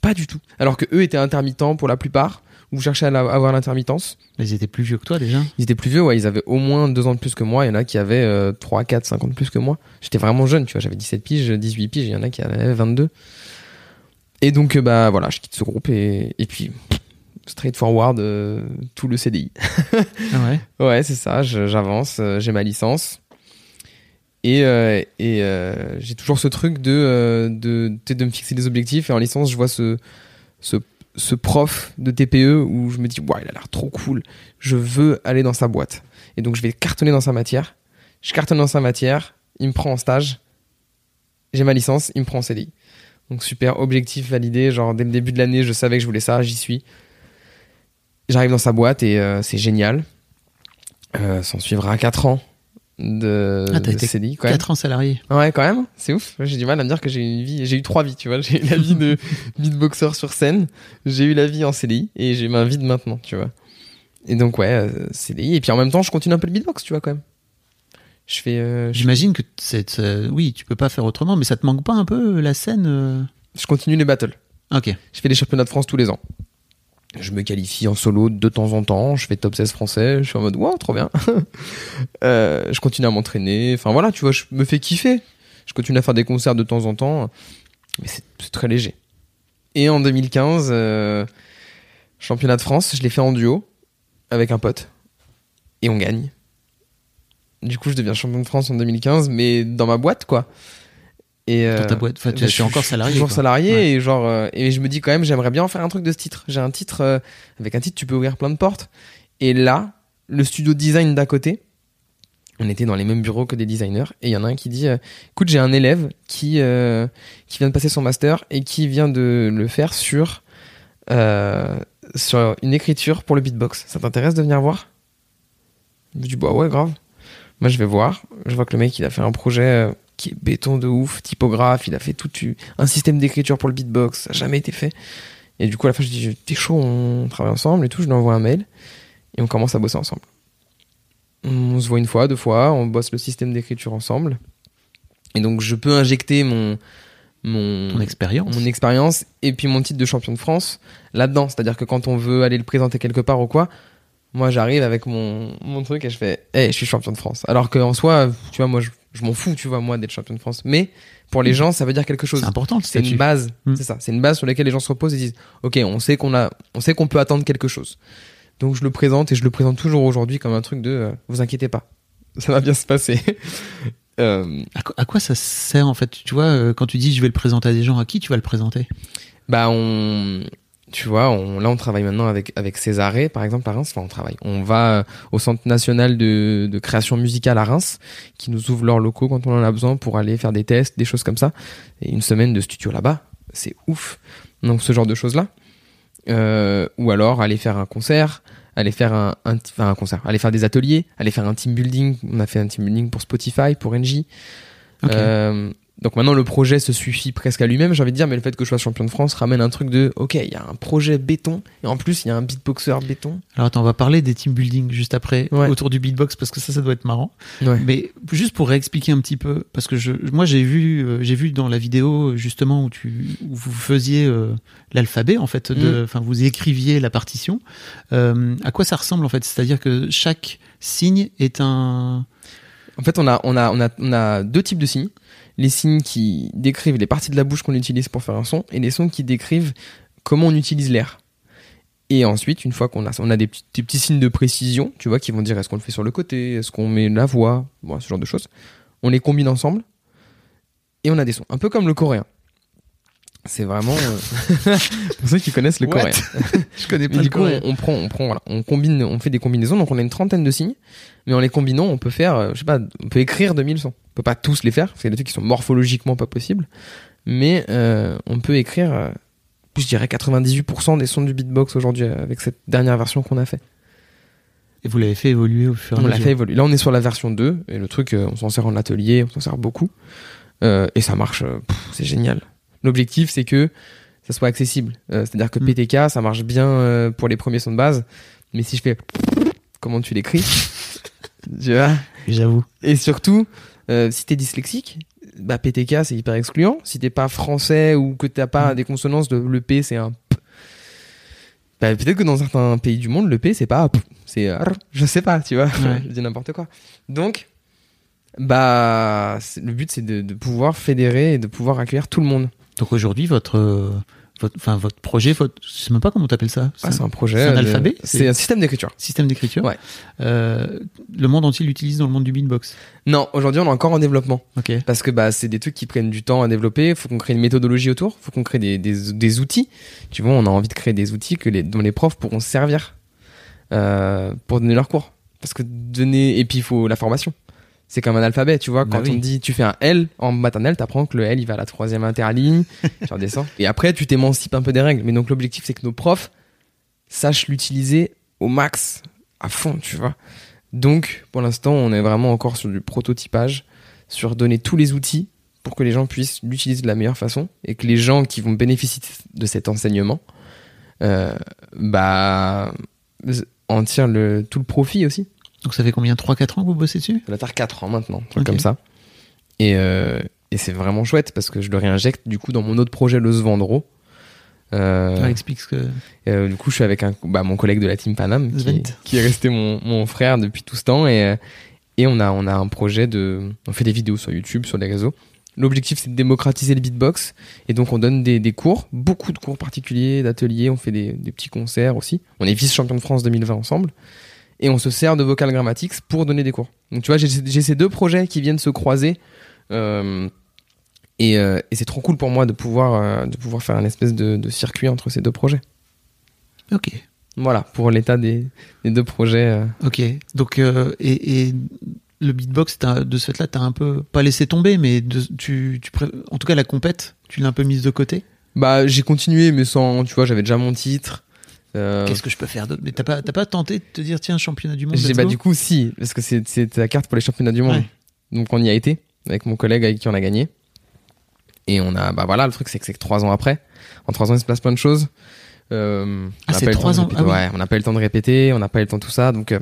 Pas du tout. Alors que eux étaient intermittents pour la plupart, ou cherchaient à la- avoir l'intermittence. Ils étaient plus vieux que toi déjà. Ils étaient plus vieux, ouais, ils avaient au moins deux ans de plus que moi. Il y en a qui avaient euh, 3, 4, 5 ans de plus que moi. J'étais vraiment jeune, tu vois, j'avais 17 piges, 18 piges, il y en a qui en avaient 22. Et donc, euh, bah voilà, je quitte ce groupe et, et puis, straightforward, euh, tout le CDI. <laughs> Ah ouais. Ouais, c'est ça, j'avance, euh, j'ai ma licence. Et, euh, et euh, j'ai toujours ce truc de, euh, de, de me fixer des objectifs. Et en licence, je vois ce, ce, ce prof de TPE où je me dis, ouais, il a l'air trop cool. Je veux aller dans sa boîte. Et donc, je vais cartonner dans sa matière. Je cartonne dans sa matière. Il me prend en stage. J'ai ma licence. Il me prend en CDI. Donc, super, objectif validé. Genre, dès le début de l'année, je savais que je voulais ça. J'y suis. J'arrive dans sa boîte et euh, c'est génial. Euh, S'en suivra 4 ans de, Ah, de CDI. Quand même. 4 ans salarié. Ouais, quand même, c'est ouf. J'ai du mal à me dire que j'ai eu une vie, j'ai eu trois vies, tu vois. J'ai eu la vie de <laughs> beatboxer sur scène, j'ai eu la vie en CDI et j'ai ma vie de maintenant, tu vois. Et donc ouais, euh, CDI et puis en même temps, je continue un peu le beatbox, tu vois quand même. Je fais, euh, J'imagine que c'est- oui, tu peux pas faire autrement, mais ça te manque pas un peu la scène euh je continue les battles. Ok. Je fais les championnats de France tous les ans. Je me qualifie en solo de temps en temps. Je fais top 16 français. Je suis en mode, wow, trop bien. <laughs> Euh, je continue à m'entraîner. Enfin voilà, tu vois, je me fais kiffer. Je continue à faire des concerts de temps en temps. Mais c'est c'est très léger. Et en 2015, euh, championnat de France, je l'ai fait en duo avec un pote. Et on gagne. Du coup, je deviens champion de France en 2015, mais dans ma boîte, quoi. Et, Dans ta euh, boîte. Enfin, tu bah, es je encore suis salarié. Toujours quoi. salarié Ouais. et genre euh, et je me dis quand même j'aimerais bien en faire un truc de ce titre. J'ai un titre euh, avec un titre tu peux ouvrir plein de portes. Et là, le studio design d'à côté, on était dans les mêmes bureaux que des designers et il y en a un qui dit euh, écoute, j'ai un élève qui qui vient de passer son master et qui vient de le faire sur sur une écriture pour le beatbox. Ça t'intéresse de venir voir? Je dis bah ouais, grave. Moi, je vais voir. Je vois que le mec, il a fait un projet qui est béton de ouf, typographe. Il a fait tout un système d'écriture pour le beatbox. Ça n'a jamais été fait. Et du coup, à la fin, je dis T'es chaud, on travaille ensemble et tout. Je lui envoie un mail et on commence à bosser ensemble. On se voit une fois, deux fois. On bosse le système d'écriture ensemble. Et donc, je peux injecter mon. Mon, Ton expérience. mon expérience et puis mon titre de champion de France là-dedans. C'est-à-dire que quand on veut aller le présenter quelque part ou quoi, moi j'arrive avec mon, mon truc et je fais hey, je suis champion de France. Alors qu'en soi, tu vois, moi je, je m'en fous, tu vois, moi d'être champion de France. Mais pour les gens, ça veut dire quelque chose. C'est important C'est une base, Mm. c'est ça. C'est une base sur laquelle les gens se reposent et disent ok, on sait qu'on a, on sait qu'on peut attendre quelque chose. Donc je le présente et je le présente toujours aujourd'hui comme un truc de euh, vous inquiétez pas, ça va bien se passer. <laughs> Euh, À, quoi- à quoi ça sert en fait? Tu vois, euh, quand tu dis je vais le présenter à des gens, à qui tu vas le présenter? bah on tu vois on, là on travaille maintenant avec avec Césaré par exemple à Reims. Enfin on travaille. On va euh, au centre national de, de création musicale à Reims qui nous ouvre leurs locaux quand on en a besoin pour aller faire des tests des choses comme ça. Et une semaine de studio là-bas c'est ouf. Donc ce genre de choses là euh, ou alors aller faire un concert aller faire un, un, enfin, un concert. Aller faire des ateliers aller faire un team building. On a fait un team building pour Spotify pour NJ Ok. euh, donc maintenant le projet se suffit presque à lui-même, j'ai envie de dire, mais le fait que je sois champion de France ramène un truc de ok, il y a un projet béton et en plus il y a un beatboxer béton. Alors attends, on va parler des team building juste après Ouais. autour du beatbox parce que ça, ça doit être marrant. Ouais. Mais juste pour réexpliquer un petit peu, parce que je, moi j'ai vu, euh, j'ai vu dans la vidéo justement où tu, où vous faisiez euh, l'alphabet en fait, de, enfin vous écriviez la partition. Euh, à quoi ça ressemble en fait? C'est-à-dire que chaque signe est un. En fait, on a, on a, on a, on a deux types de signes. Les signes qui décrivent les parties de la bouche qu'on utilise pour faire un son et les sons qui décrivent comment on utilise l'air. Et ensuite, une fois qu'on a, on a des petits, signes de précision, tu vois, qui vont dire est-ce qu'on le fait sur le côté, est-ce qu'on met la voix, bon, ce genre de choses. On les combine ensemble et on a des sons. Un peu comme le coréen. C'est vraiment, euh, <laughs> pour ceux qui connaissent le What coréen. <laughs> Je connais Mais du coup, on, on prend, on prend, voilà, on combine, on fait des combinaisons. Donc, on a une trentaine de signes, mais en les combinant, on peut faire, euh, je sais pas, on peut écrire 2000 sons. On peut pas tous les faire, parce qu'il y a des trucs qui sont morphologiquement pas possibles, mais euh, on peut écrire, euh, je dirais 98% des sons du beatbox aujourd'hui avec cette dernière version qu'on a fait. Et vous l'avez fait évoluer au fur et à On l'a mesure. fait évoluer. Là, on est sur la version 2, et le truc, on s'en sert en atelier, on s'en sert beaucoup, Euh, et ça marche, c'est génial. L'objectif, c'est que ça soit accessible. Euh, C'est-à-dire que Mm. PTK, ça marche bien euh, pour les premiers sons de base, mais si je fais comment tu l'écris, <laughs> tu vois? J'avoue. Et surtout, euh, si t'es dyslexique, bah PTK c'est hyper excluant. Si t'es pas français ou que t'as pas Mm. des consonances de le P c'est un P. Bah, peut-être que dans certains pays du monde le P c'est pas P, c'est R. je sais pas, tu vois. Ouais. <laughs> je dis n'importe quoi. Donc bah le but c'est de, de pouvoir fédérer et de pouvoir accueillir tout le monde. Donc aujourd'hui, votre, euh, votre, enfin, votre projet, votre, je sais même pas comment t'appelles ça. Ah, c'est un projet. c'est un alphabet C'est un système d'écriture. système d'écriture. Ouais. Euh, le monde entier l'utilise dans le monde du beatbox. Non, aujourd'hui on est encore en développement. Ok. Parce que bah, c'est des trucs qui prennent du temps à développer. faut qu'on crée une méthodologie autour. faut qu'on crée des, des, des outils. Tu vois, on a envie de créer des outils que les, dont les profs pourront se servir euh, pour donner leurs cours. Parce que donner. Et puis il faut la formation. C'est comme un alphabet, tu vois. Bah Quand oui. on te dit tu fais un L en maternelle, t'apprends que le L il va à la troisième interligne, <laughs> tu redescends. Et après tu t'émancipes un peu des règles. Mais donc l'objectif c'est que nos profs sachent l'utiliser au max, à fond, tu vois. Donc pour l'instant on est vraiment encore sur du prototypage, sur donner tous les outils pour que les gens puissent l'utiliser de la meilleure façon et que les gens qui vont bénéficier de cet enseignement, euh, bah, en tirent le, tout le profit aussi. Donc ça fait combien? 3-4 ans que vous bossez dessus? Ça va faire 4 ans maintenant, un truc Ok. comme ça. Et, euh, et c'est vraiment chouette parce que je le réinjecte du coup dans mon autre projet, le Svendro. Euh, Ouais, Explique ce que. euh, du coup, je suis avec un, bah, mon collègue de la team Panam, qui, est- qui est resté mon, mon frère depuis tout ce temps. Et, euh, et on, a, on a un projet de. On fait des vidéos sur YouTube, sur les réseaux. L'objectif, c'est de démocratiser le beatbox. Et donc, on donne des, des cours, beaucoup de cours particuliers, d'ateliers. On fait des, des petits concerts aussi. On est vice-champion de France 2020 ensemble. Et on se sert de Vocal Grammatics pour donner des cours. Donc, tu vois, j'ai ces deux projets qui viennent se croiser. Euh, et, euh, et c'est trop cool pour moi de pouvoir, euh, de pouvoir faire un espèce de, de circuit entre ces deux projets. Ok. Voilà, pour l'état des, des deux projets. Ok. Donc et, et le beatbox, de ce fait-là, t'as un peu pas laissé tomber, mais de- tu, tu en tout cas la compète, tu l'as un peu mise de côté? Bah, j'ai continué, mais sans, tu vois, j'avais déjà mon titre. Euh, Qu'est-ce que je peux faire d'autre? Mais t'as pas, t'as pas tenté de te dire tiens championnat du monde. j'ai, bah, du coup, si, parce que c'est, c'est la carte pour les championnats du monde. Ouais. Donc, on y a été, avec mon collègue avec qui on a gagné. Et on a, bah voilà, le truc, c'est que c'est que trois ans après. En trois ans, il se passe plein de choses. Euh, Ah, c'est trois ans, répéter. ah oui. Ouais, on n'a pas eu le temps de répéter, on n'a pas eu le temps de tout ça, donc, euh,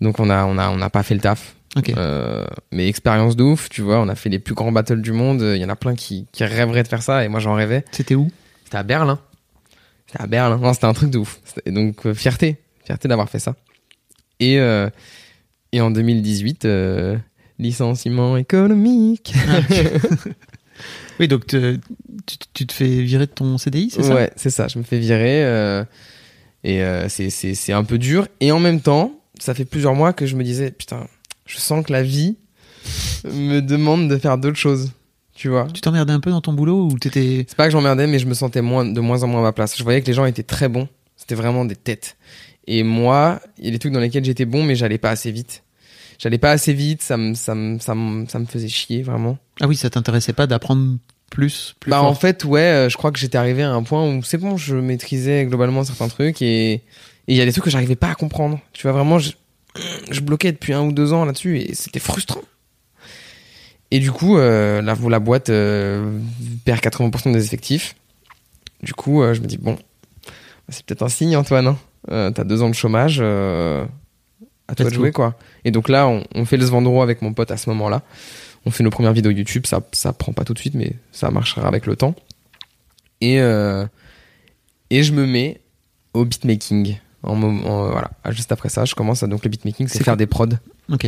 donc on a, on a, on n'a pas fait le taf. Euh, mais expérience de ouf, tu vois, on a fait les plus grands battles du monde. Il y en a plein qui, qui rêveraient de faire ça, et moi j'en rêvais. C'était où? C'était à Berlin. C'était à Berlin. Non, c'était un truc de ouf. C'était- Donc, euh, fierté. Fierté d'avoir fait ça. Et, euh, et en 2018, euh, licenciement économique. <laughs> <laughs> Oui, donc te- tu, tu te fais virer de ton CDI, c'est ça? Ouais, c'est ça. Je me fais virer. euh, et euh, c'est- c'est c'est un peu dur. Et en même temps, ça fait plusieurs mois que je me disais, putain, je sens que la vie me demande de faire d'autres choses. Tu vois Tu t'emmerdais un peu dans ton boulot ou t'étais C'est pas que j'emmerdais, mais je me sentais moins, de moins en moins à ma place. Je voyais que les gens étaient très bons. C'était vraiment des têtes. Et moi, il y a des trucs dans lesquels j'étais bon, mais j'allais pas assez vite. J'allais pas assez vite, ça me, ça me, ça me, ça me faisait chier, vraiment. Ah oui, ça t'intéressait pas d'apprendre plus, plus bah, fort. en fait, ouais, euh, je crois que j'étais arrivé à un point où c'est bon, je maîtrisais globalement certains trucs et et il y a des trucs que j'arrivais pas à comprendre. Tu vois, vraiment, je, je bloquais depuis un ou deux ans là-dessus et c'était frustrant. Et du coup, euh, la, la boîte euh, perd 80% des effectifs. Du coup, euh, je me dis, bon, c'est peut-être un signe, Antoine. Hein. Euh, T'as deux ans de chômage, à toi de jouer, quoi. Et donc là, on, on fait le Svendro avec mon pote à ce moment-là. On fait nos premières vidéos YouTube, ça, ça prend pas tout de suite, mais ça marchera avec le temps. Et, et je me mets au beatmaking. En, mom- en- voilà. Juste après ça, je commence à, donc le beatmaking, c'est faire des prods Ok.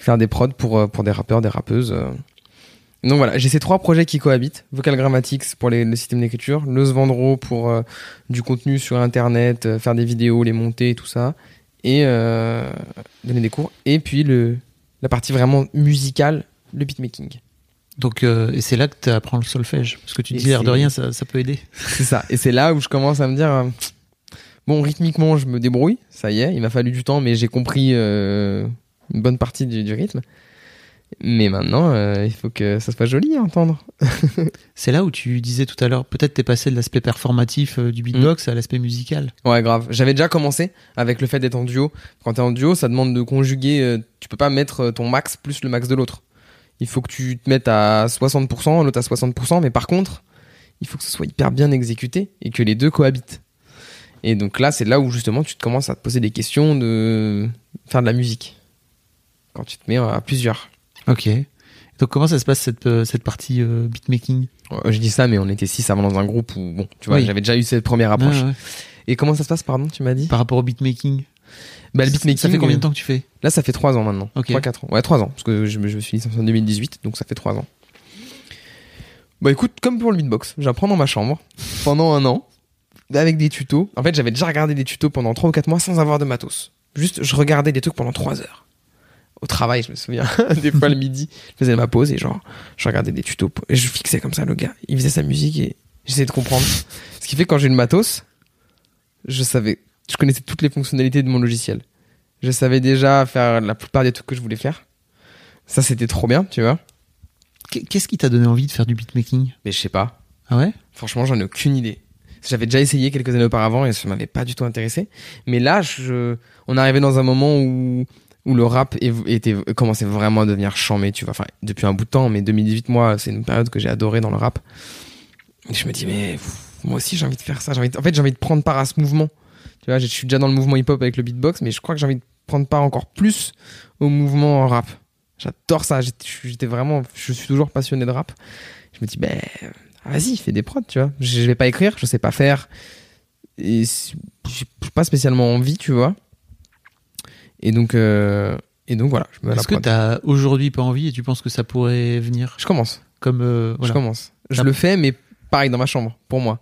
Faire des prods pour, euh, pour des rappeurs, des rappeuses. euh. Donc voilà, j'ai ces trois projets qui cohabitent. Vocal Grammatics pour les- le système d'écriture, le Svendro pour euh, du contenu sur Internet, euh, faire des vidéos, les monter et tout ça, et euh, donner des cours. Et puis le, la partie vraiment musicale, le beatmaking. Donc et c'est là que tu apprends le solfège parce que tu dis l'air de rien, ça, ça peut aider. <laughs> C'est ça. Et c'est là où je commence à me dire, bon, rythmiquement, je me débrouille, ça y est, il m'a fallu du temps, mais j'ai compris une bonne partie du, du rythme. Mais maintenant, euh, il faut que ça soit joli à entendre. <laughs> C'est là où tu disais tout à l'heure, peut-être t'es passé de l'aspect performatif euh, du beatbox à l'aspect musical. Ouais, grave. J'avais déjà commencé avec le fait d'être en duo. Quand t'es en duo, ça demande de conjuguer. euh, tu peux pas mettre euh, ton max plus le max de l'autre. Il faut que tu te mettes à 60%, l'autre à 60%, mais par contre, il faut que ce soit hyper bien exécuté et que les deux cohabitent. Et donc là, c'est là où justement tu te commences à te poser des questions de faire de la musique. Quand tu te mets à plusieurs. Ok. Donc comment ça se passe cette, euh, cette partie euh, beatmaking? Je dis ça, mais on était six avant dans un groupe où, bon, tu vois, Oui. j'avais déjà eu cette première approche. Ah, ouais. Et comment ça se passe, pardon, tu m'as dit? Par rapport au beatmaking? Bah, le beatmaking. Ça fait combien de euh, temps que tu fais? Là, ça fait trois ans maintenant. Ok. Trois, quatre ans. Ouais, trois ans. Parce que je, me- je me suis licencié en 2018, donc ça fait trois ans. Bah écoute, comme pour le beatbox, j'apprends dans ma chambre pendant un an, avec des tutos. En fait, j'avais déjà regardé des tutos pendant trois ou quatre mois sans avoir de matos. Juste, je regardais des trucs pendant trois heures. Au travail, je me souviens. <laughs> des fois, le midi, je faisais ma pause et genre, je regardais des tutos. Et je fixais comme ça le gars. Il faisait sa musique et j'essayais de comprendre. Ce qui fait que quand j'ai eu le matos, je savais, je connaissais toutes les fonctionnalités de mon logiciel. Je savais déjà faire la plupart des trucs que je voulais faire. Ça, c'était trop bien, tu vois. Qu- Qu'est-ce qui t'a donné envie de faire du beatmaking? Mais je sais pas. Ah ouais? Franchement, j'en ai aucune idée. J'avais déjà essayé quelques années auparavant et ça m'avait pas du tout intéressé. Mais là, je, on arrivait dans un moment où, où le rap était, commençait vraiment à devenir chambé, tu vois. Enfin, depuis un bout de temps, mais 2018, moi, c'est une période que j'ai adorée dans le rap. Et je me dis, mais moi aussi, j'ai envie de faire ça. Envie de- En fait, j'ai envie de prendre part à ce mouvement. Tu vois, je suis déjà dans le mouvement hip-hop avec le beatbox, mais je crois que j'ai envie de prendre part encore plus au mouvement rap. J'adore ça. J'étais vraiment, je suis toujours passionné de rap. Je me dis, ben, vas-y, fais des prods, tu vois. Je vais pas écrire, je sais pas faire. Et j'ai pas spécialement envie, tu vois. Et donc, euh, et donc voilà, Est-ce que t'as aujourd'hui pas envie et tu penses que ça pourrait venir Je commence. comme euh, Je commence. Je le fais, mais pareil dans ma chambre, pour moi.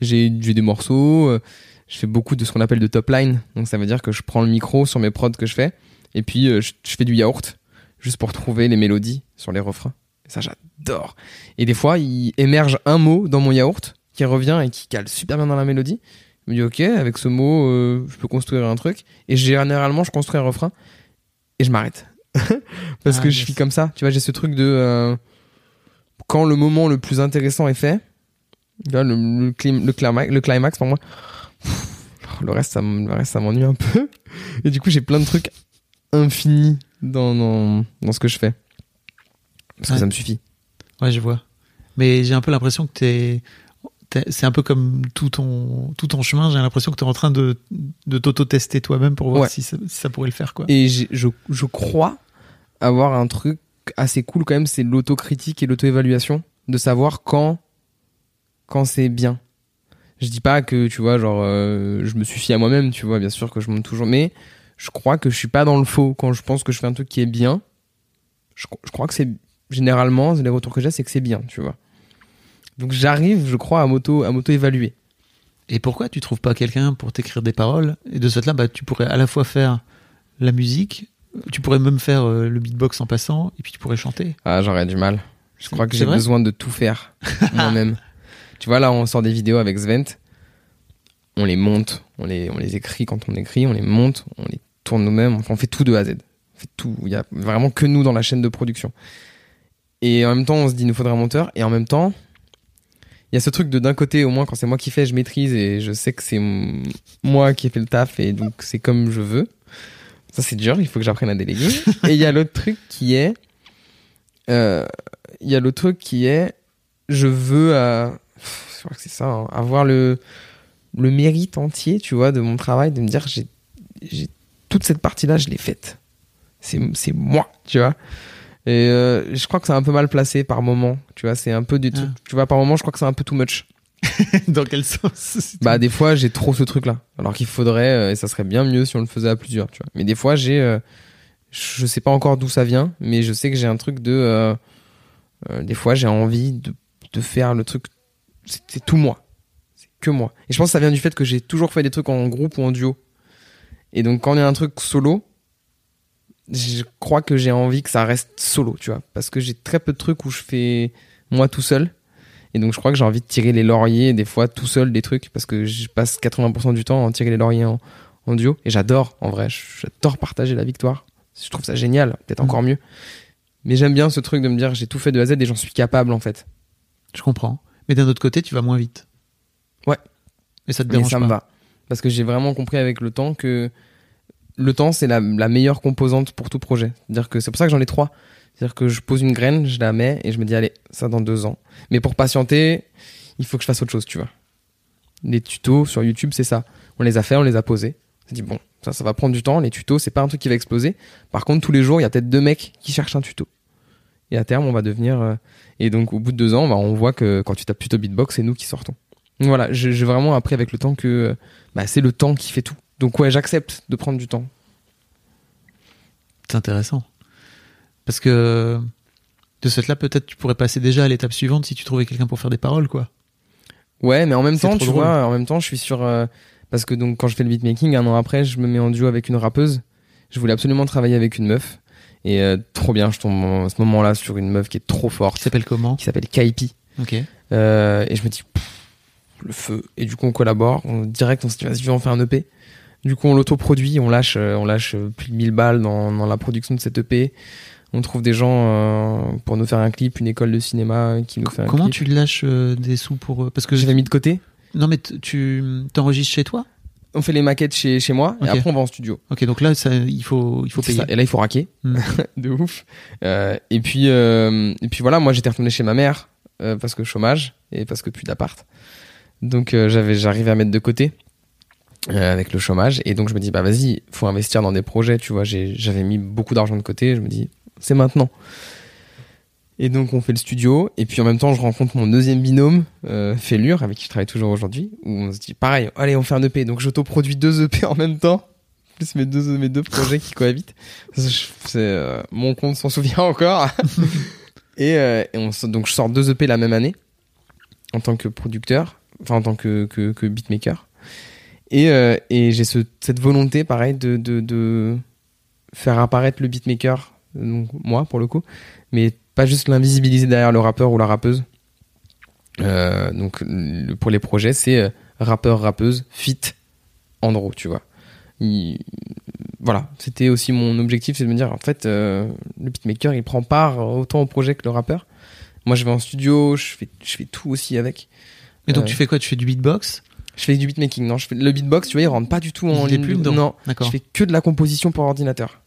J'ai des morceaux, euh, je fais beaucoup de ce qu'on appelle de top line. Donc ça veut dire que je prends le micro sur mes prods que je fais, et puis je, je fais du yaourt, juste pour trouver les mélodies sur les refrains. Et ça, j'adore. Et des fois, il émerge un mot dans mon yaourt qui revient et qui cale super bien dans la mélodie. Je me dis, ok, avec ce mot, euh, je peux construire un truc. Et généralement, je construis un refrain et je m'arrête. <laughs> Parce Ah, que je yes. suis comme ça. Tu vois, j'ai ce truc de. euh, quand le moment le plus intéressant est fait, le, le, clim- le, climax, le climax pour moi, pff, le reste, ça, m- le reste, ça m'ennuie un peu. Et du coup, j'ai plein de trucs infinis dans, dans, dans ce que je fais. Parce que ça me suffit. Ouais, je vois. Mais j'ai un peu l'impression que t'es. C'est un peu comme tout ton, tout ton chemin. J'ai l'impression que t'es en train de, de t'auto-tester toi-même pour voir Ouais. si, ça, si ça pourrait le faire, quoi. Et je, je crois avoir un truc assez cool quand même, c'est l'autocritique et l'auto-évaluation, de savoir quand, quand c'est bien. Je dis pas que, tu vois, genre, euh, je me suffis à moi-même, tu vois, bien sûr que je monte toujours, mais je crois que je suis pas dans le faux quand je pense que je fais un truc qui est bien. Je, je crois que c'est, généralement, les retours que j'ai, c'est que c'est bien, tu vois. Donc j'arrive, je crois, à m'auto, à m'auto-évaluer. Et pourquoi tu trouves pas quelqu'un pour t'écrire des paroles? Et de ce fait-là, bah, tu pourrais à la fois faire la musique, tu pourrais même faire euh, le beatbox en passant, et puis tu pourrais chanter. Ah, j'aurais du mal. Je crois que j'ai besoin de tout faire <laughs> moi-même. tu vois, là, on sort des vidéos avec Svent. On les monte, on les, on les écrit quand on écrit, on les monte, on les tourne nous-mêmes. Enfin, on fait tout de A à Z. On fait tout. Il y a vraiment que nous dans la chaîne de production. Et en même temps, on se dit, il nous faudrait un monteur. Et en même temps, il y a ce truc de d'un côté, au moins, quand c'est moi qui fais, je maîtrise et je sais que c'est moi qui ai fait le taf et donc c'est comme je veux. Ça, c'est dur, il faut que j'apprenne à déléguer. <laughs> et il y a l'autre truc qui est, euh, il y a l'autre truc qui est je veux euh, pff, je crois que c'est ça hein, avoir le le mérite entier tu vois de mon travail de me dire j'ai j'ai toute cette partie là je l'ai faite c'est c'est moi tu vois et euh, je crois que c'est un peu mal placé par moment. Tu vois c'est un peu du Ah. tu vois par moment je crois que c'est un peu too much. <laughs> Dans quel sens bah des fois j'ai trop ce truc là alors qu'il faudrait euh, et ça serait bien mieux si on le faisait à plusieurs tu vois. Mais des fois j'ai euh, je sais pas encore d'où ça vient mais je sais que j'ai un truc de euh, euh, des fois j'ai envie de, de faire le truc c'est tout moi. C'est que moi. Et je pense que ça vient du fait que j'ai toujours fait des trucs en groupe ou en duo. Et donc quand il y a un truc solo je crois que j'ai envie que ça reste solo tu vois. Parce que j'ai très peu de trucs où je fais moi tout seul. Et donc je crois que j'ai envie de tirer les lauriers des fois tout seul des trucs. Parce que je passe 80% du temps à en tirer les lauriers en, en duo. Et j'adore en vrai. J'adore partager la victoire. Je trouve ça génial. Peut-être encore mieux. Mais j'aime bien ce truc de me dire j'ai tout fait de A à Z et j'en suis capable en fait. Je comprends. Mais d'un autre côté, tu vas moins vite. Ouais. Et ça te mais dérange ça pas. me va. Parce que j'ai vraiment compris avec le temps que le temps c'est la, meilleure composante pour tout projet. C'est dire que c'est pour ça que j'en ai trois. C'est à dire que je pose une graine je la mets et je me dis allez ça dans deux ans. Mais pour patienter il faut que je fasse autre chose tu vois. Les tutos sur YouTube c'est ça. On les a fait on les a posés. On s'est dit bon ça ça va prendre du temps les tutos c'est pas un truc qui va exploser. Par contre tous les jours il y a peut-être deux mecs qui cherchent un tuto. Et à terme on va devenir euh, et donc au bout de deux ans bah, on voit que quand tu tapes plutôt beatbox c'est nous qui sortons. Voilà j'ai j'ai vraiment appris avec le temps que euh, bah, c'est le temps qui fait tout donc ouais j'accepte de prendre du temps C'est intéressant. Parce que de cette là, peut-être tu pourrais passer déjà à l'étape suivante si tu trouvais quelqu'un pour faire des paroles, quoi. Ouais, mais en même temps, tu drôle. vois, en même temps, je suis sur euh, parce que donc quand je fais le beatmaking, un an après, je me mets en duo avec une rappeuse. Je voulais absolument travailler avec une meuf et euh, trop bien. Je tombe en ce moment-là sur une meuf qui est trop Qui forte, s'appelle comment qui s'appelle Kaipi. Ok. Euh, et je me dis pff, le feu. Et du coup, on collabore. On, direct, on se dit vas-y, on fait un EP. Du coup, on l'autoproduit. On lâche, euh, on lâche euh, plus de 1000 balles dans, dans la production de cet EP. On trouve des gens euh, pour nous faire un clip, une école de cinéma qui nous fait un Comment clip. tu lâches euh, des sous pour. Parce que J'avais mis de côté. Non, mais tu t'enregistres chez toi? On fait les maquettes chez, chez moi et après on va en studio. Ok, donc là, ça, il faut, il faut payer. ça. Et là, il faut raquer. Hmm. <laughs> de ouf. Euh, et puis, euh, et puis voilà, moi j'étais retourné chez ma mère euh, parce que chômage et parce que plus d'appart. Donc euh, j'avais, j'arrivais à mettre de côté euh, avec le chômage. Et donc je me dis, bah vas-y, faut investir dans des projets. Tu vois, j'avais mis beaucoup d'argent de côté. Je me dis, c'est maintenant. Et donc on fait le studio. Et puis en même temps, je rencontre mon deuxième binôme, euh, Félure, avec qui je travaille toujours aujourd'hui. Où on se dit, pareil, allez, on fait un EP. Donc j'autoproduis deux EP en même temps. Plus mes deux, mes deux projets qui cohabitent. C'est euh, mon compte s'en souvient encore. <laughs> et euh, et on, donc je sors deux EP la même année en tant que producteur, enfin en tant que, que, que beatmaker. Et, euh, et j'ai ce, cette volonté, pareil, de, de, de faire apparaître le beatmaker, donc moi pour le coup, mais pas juste l'invisibiliser derrière le rappeur ou la rappeuse. Euh, donc le- pour les projets, c'est euh, rappeur, rappeuse, fit, Andro, tu vois. Il- voilà, c'était aussi mon objectif, c'est de me dire en fait euh, le beatmaker il prend part autant au projet que le rappeur. Moi je vais en studio, je fais je fais tout aussi avec. Et donc Euh, tu fais quoi? Tu fais du beatbox? Je fais du beatmaking, non, je fais le beatbox, tu vois, il rentre pas du tout en ligne plus de- dedans. Non, je fais que de la composition pour ordinateur.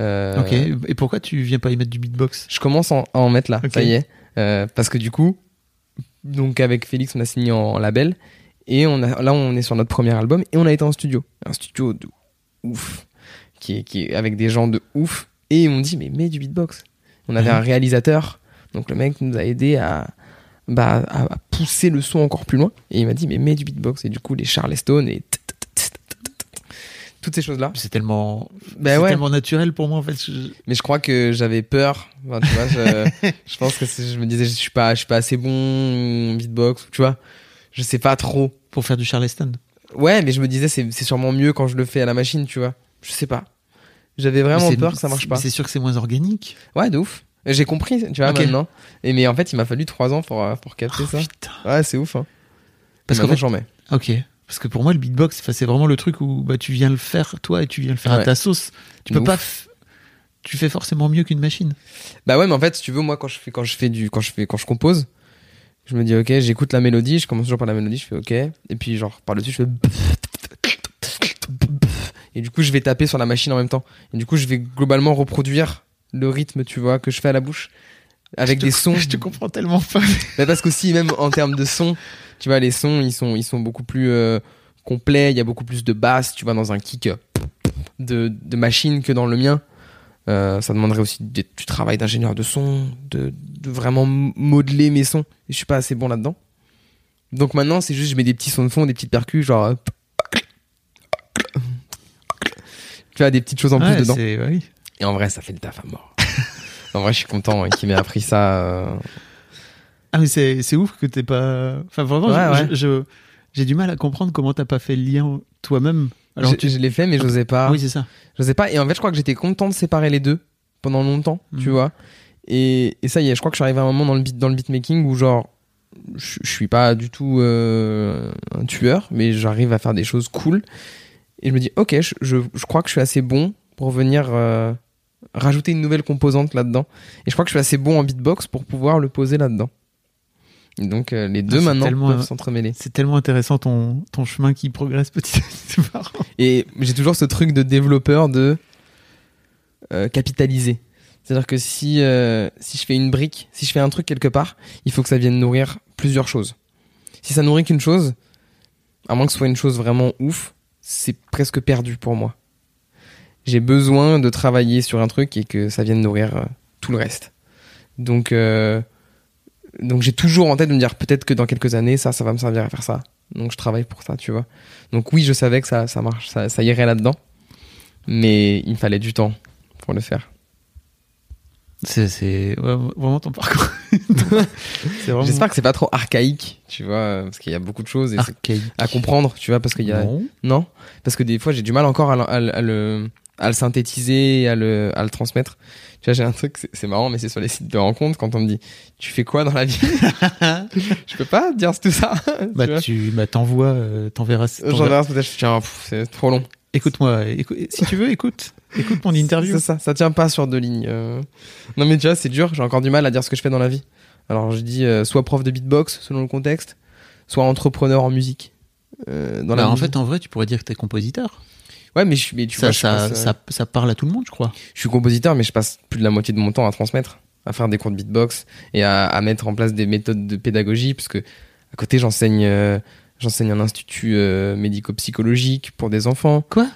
Euh, Ok. Et pourquoi tu viens pas y mettre du beatbox? Je commence en- à en mettre là, ça y est. Euh, parce que du coup, donc avec Félix, on a signé en label. Et on a, là, on est sur notre premier album. Et on a été en studio. Un studio de ouf. Qui est, qui est avec des gens de ouf. Et ils m'ont dit, mais mets du beatbox. On avait Mhm. un réalisateur. Donc le mec nous a aidé à, bah, à à pousser le son encore plus loin. Et il m'a dit, mais mets du beatbox. Et du coup, les Charleston et toutes ces choses-là. C'est tellement, Ben ouais. tellement naturel pour moi en fait. Je- Mais je crois que j'avais peur. Enfin, tu vois, je, <laughs> je pense que je me disais, je suis pas, je suis pas assez bon beatbox. Tu vois, je sais pas trop. Pour faire du Charleston. Ouais, mais je me disais, c'est sûrement mieux quand je le fais à la machine, tu vois. Je sais pas. J'avais vraiment peur que ça marche pas. C'est sûr que c'est moins organique. Ouais, de ouf. J'ai compris, tu vois, Ok. maintenant. Et mais en fait, il m'a fallu trois ans pour, euh, pour capter Oh, ça. putain. Ouais, c'est ouf, hein. Parce qu'en fait, j'en mets. ok. Parce que pour moi, le beatbox, c'est vraiment le truc où bah, tu viens le faire toi et tu viens le faire à ta sauce. Tu peux pas. f- Tu fais forcément mieux qu'une machine. Bah ouais, mais en fait, si tu veux, moi, quand je fais, quand je fais du, quand je fais, quand je compose, je me dis, ok, j'écoute la mélodie, je commence toujours par la mélodie, je fais ok, et puis genre, par dessus, je fais. Et du coup, je vais taper sur la machine en même temps. Et du coup, je vais globalement reproduire le rythme, tu vois, que je fais à la bouche. Avec des sons. Je te comprends tellement pas. Mais <laughs> parce qu'aussi, même en termes de son, tu vois, les sons, ils sont, ils sont beaucoup plus euh, complets, il y a beaucoup plus de basse, tu vois, dans un kick de, de machine que dans le mien. Euh, ça demanderait aussi du travail d'ingénieur de son, de, de vraiment modeler mes sons. Et je suis pas assez bon là-dedans. Donc maintenant, c'est juste, je mets des petits sons de fond, des petites percus, genre. euh, tu vois, des petites choses en plus dedans. ouais, oui. Et en vrai, ça fait le taf à mort. en vrai, je suis content hein, qu'il m'ait appris ça. euh, Ah mais c'est c'est ouf que t'es pas. Enfin vraiment, Ouais, je- ouais. je- je- j'ai du mal à comprendre comment t'as pas fait le lien toi-même. Alors je, tu. je l'ai fait, mais j'osais pas. Oui c'est ça. Je sais pas. Et en fait, je crois que j'étais content de séparer les deux pendant longtemps, tu Mhm. vois. Et, et ça y est, je crois que je suis arrivé à un moment dans le beat, dans le beatmaking où genre, je, je suis pas du tout euh, un tueur, mais j'arrive à faire des choses cool. Et je me dis, ok, je, je, je crois que je suis assez bon pour venir euh, rajouter une nouvelle composante là-dedans. Et je crois que je suis assez bon en beatbox pour pouvoir le poser là-dedans. Et donc euh, les deux c'est maintenant peuvent s'entremêler. C'est tellement intéressant ton ton chemin qui progresse petit <laughs> à petit. Et j'ai toujours ce truc de développeur de euh, capitaliser. C'est-à-dire que si, euh, si je fais une brique, si je fais un truc quelque part, il faut que ça vienne nourrir plusieurs choses. Si ça nourrit qu'une chose, à moins que ce soit une chose vraiment ouf, c'est presque perdu pour moi. J'ai besoin de travailler sur un truc et que ça vienne nourrir euh, tout le reste. Donc, euh, donc j'ai toujours en tête de me dire peut-être que dans quelques années, ça, ça va me servir à faire ça. Donc je travaille pour ça, tu vois. Donc oui, je savais que ça, ça marche, ça, ça irait là-dedans. Mais il me fallait du temps pour le faire. C'est c'est- ouais, vraiment ton parcours. <laughs> vraiment J'espère que c'est pas trop archaïque, tu vois, parce qu'il y a beaucoup de choses et à comprendre, tu vois, parce qu'il y a Non. non, parce que des fois j'ai du mal encore à, à à le à le synthétiser, et à le à le transmettre. Tu vois, j'ai un truc, c'est- marrant, mais c'est sur les sites de rencontres quand on me dit tu fais quoi dans la vie, <laughs> je peux pas dire tout ça. <laughs> tu Bah vois. tu bah t'envoies euh, t'enverras J'en t'enverras- verrai peut-être, tiens, c'est trop long. écoute-moi écoute, si tu veux écoute écoute mon <laughs> interview. C'est ça, ça tient pas sur deux lignes. euh. Non mais tu vois, c'est dur, j'ai encore du mal à dire ce que je fais dans la vie. Alors je dis euh, soit prof de beatbox selon le contexte, soit entrepreneur en musique. Euh, dans Bah, la en musique. fait en vrai tu pourrais dire que t'es compositeur. Ouais, mais je mais tu Ça vois, je, ça, passe, euh, ça ça parle à tout le monde je crois. je suis compositeur, mais je passe plus de la moitié de mon temps à transmettre, à faire des cours de beatbox et à, à mettre en place des méthodes de pédagogie, parce que à côté j'enseigne, euh, j'enseigne un institut euh, médico-psychologique pour des enfants. Quoi?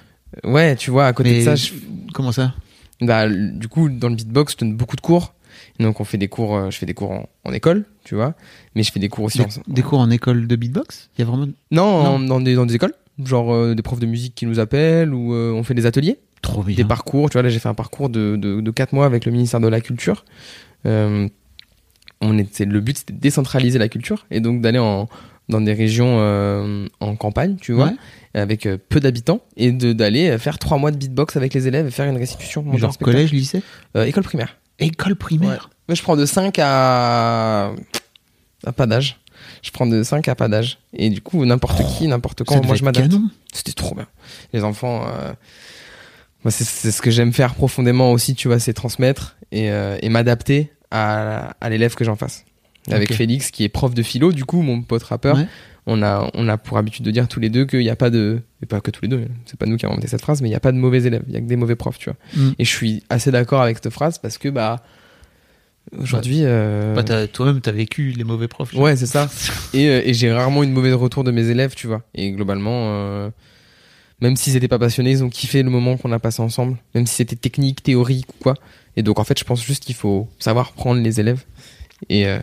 Ouais, tu vois, à côté Mais de ça, je, comment ça? Bah, du coup, dans le beatbox, je donne beaucoup de cours. Donc, on fait des cours, je fais des cours en, en école, tu vois. Mais je fais des cours aussi des, en. des cours en école de beatbox? Il y a vraiment Non, en- Non. dans, des, dans des écoles. Genre euh, des profs de musique qui nous appellent ou euh, on fait des ateliers, trop bien. des parcours. Tu vois, là, j'ai fait un parcours de, de, de 4 mois avec le ministère de la Culture. Euh, on était, le but, c'était de décentraliser la culture et donc d'aller en, dans des régions en campagne, tu vois, Ouais. avec peu d'habitants et d'aller faire 3 mois de beatbox avec les élèves et faire une restitution. Genre collège lycée? École primaire. école primaire? Moi, je prends de 5 à. à pas d'âge. Je prends de 5 à pas d'âge. Et du coup, n'importe qui, n'importe quand, moi je m'adapte. C'était trop bien. Les enfants. euh, moi, c'est- ce que j'aime faire profondément aussi, tu vois, c'est transmettre et, euh, et m'adapter à, à l'élève que j'en face. Avec. Félix, qui est prof de philo, du coup, mon pote rappeur, Ouais. on, a, on a pour habitude de dire tous les deux qu'il n'y a pas de. Et pas que tous les deux, c'est pas nous qui avons inventé cette phrase, mais il n'y a pas de mauvais élèves, il y a que des mauvais profs, tu vois. Mm. Et je suis assez d'accord avec cette phrase parce que, bah. Aujourd'hui. euh, Bah, toi-même t'as vécu les mauvais profs. Ouais, c'est ça. <laughs> Et, euh, et j'ai rarement une mauvaise retour de mes élèves, tu vois. Et globalement, euh, même s'ils étaient pas passionnés, ils ont kiffé le moment qu'on a passé ensemble, même si c'était technique, théorique ou quoi. Et donc en fait, je pense juste qu'il faut savoir prendre les élèves. Et euh,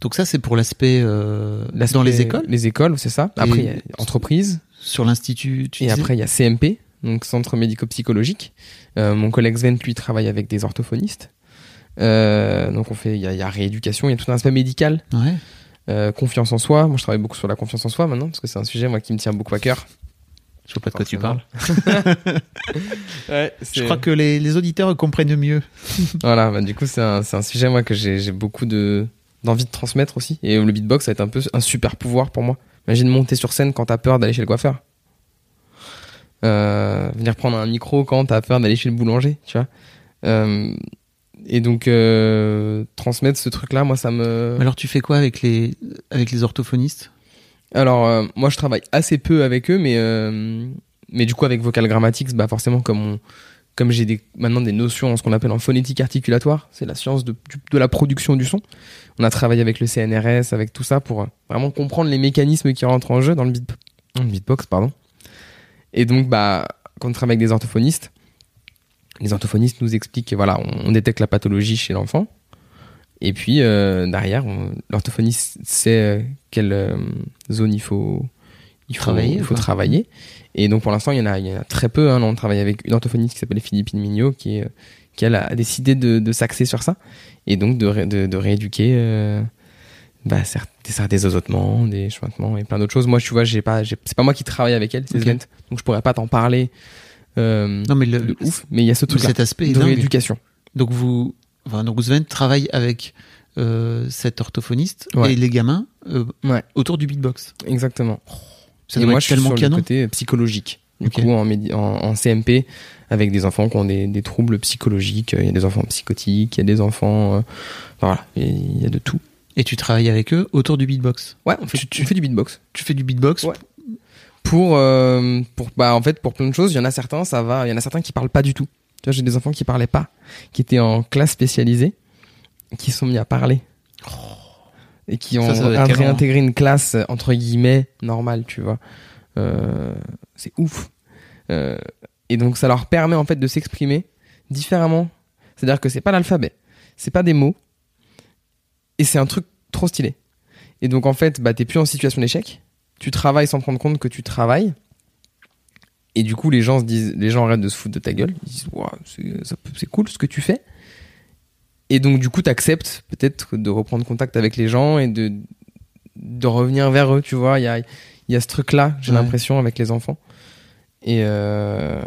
Donc ça c'est pour l'aspect euh, dans les écoles, Les écoles, c'est ça. Et- Après, il y a entreprise. sur l'institut. tu Et disais? après, il y a CMP, donc centre médico-psychologique. Euh, mon collègue Sven, lui, travaille avec des orthophonistes. Euh, donc on fait, il y, a- il y a rééducation, il y a tout un aspect médical. Ouais. Euh, confiance en soi. Moi, je travaille beaucoup sur la confiance en soi maintenant, parce que c'est un sujet moi qui me tient beaucoup à cœur. Je vois pas de quoi tu parles. <laughs> Ouais, Je crois que les, les auditeurs comprennent mieux. <laughs> voilà, bah, du coup, c'est un, c'est un sujet moi que j'ai j'ai beaucoup de d'envie de transmettre aussi. Et le beatbox, ça va être un peu un super pouvoir pour moi. Imagine monter sur scène quand t'as peur d'aller chez le coiffeur. Euh, venir prendre un micro quand t'as peur d'aller chez le boulanger, tu vois. Euh, et donc euh, transmettre ce truc-là, moi, ça me. Alors tu fais quoi avec les avec les orthophonistes? Alors, euh, moi, je travaille assez peu avec eux, mais, euh, mais du coup, avec Vocal Grammatics, bah, forcément, comme, on- comme j'ai des, maintenant des notions en ce qu'on appelle en phonétique articulatoire, c'est la science de, de la production du son. On a travaillé avec le CNRS, avec tout ça, pour vraiment comprendre les mécanismes qui rentrent en jeu dans le, beat, dans le beatbox. Pardon. Et donc, bah, quand on travaille avec des orthophonistes, les orthophonistes nous expliquent que voilà, on, on détecte la pathologie chez l'enfant. Et puis euh, derrière, on- l'orthophoniste sait euh, quelle euh, zone il faut, il faut Travailler, il faut travailler. Et donc pour l'instant, il y en a, il y en a très peu. Hein. On travaille avec une orthophoniste qui s'appelle Philippine Mignot, qui, est, qui elle a décidé de, de s'axer sur ça et donc de, ré- de, de rééduquer euh, bah, certes, des, des osotements, des chuintements et plein d'autres choses. Moi, tu vois, j'ai pas, c'est pas moi qui travaille avec elle, c'est Ok. Svent. donc je pourrais pas t'en parler. Euh, Non mais le, de ouf, mais il y a ce truc cet aspect de rééducation. Donc vous, enfin, donc Sven travaille avec euh, cet orthophoniste Ouais. et les gamins euh, Ouais. autour du beatbox. Exactement. Ça et doit moi, être je suis tellement sur canon. le côté psychologique. Du Ok. coup, en, en, en CMP, avec des enfants qui ont des, des troubles psychologiques. Il y a des enfants psychotiques, il y a des enfants. euh, voilà, il y a de tout. Et tu travailles avec eux autour du beatbox. Ouais, on fait, Tu- fait du beatbox. Tu fais du beatbox. Ouais. Pour, euh, pour, bah, en fait, pour plein de choses, il y en a certains, ça va. Il y en a certains qui parlent pas du tout. Tu vois, j'ai des enfants qui parlaient pas, qui étaient en classe spécialisée, qui sont mis à parler. Et qui ont Ça, ça réintégré une classe, entre guillemets, normale, tu vois. Euh, c'est ouf. Euh, et donc, ça leur permet, en fait, de s'exprimer différemment. C'est-à-dire que c'est pas l'alphabet, c'est pas des mots, Et c'est un truc trop stylé. Et donc en fait, bah t'es plus en situation d'échec. Tu travailles sans prendre compte que tu travailles. Et du coup, les gens se disent, les gens arrêtent de se foutre de ta gueule. Ils disent, Ouah, c'est cool ce que tu fais. Et donc, du coup, t'acceptes peut-être de reprendre contact avec les gens et de, de revenir vers eux, tu vois. Il y a, y a ce truc-là, j'ai Ouais. l'impression, avec les enfants. Et, euh,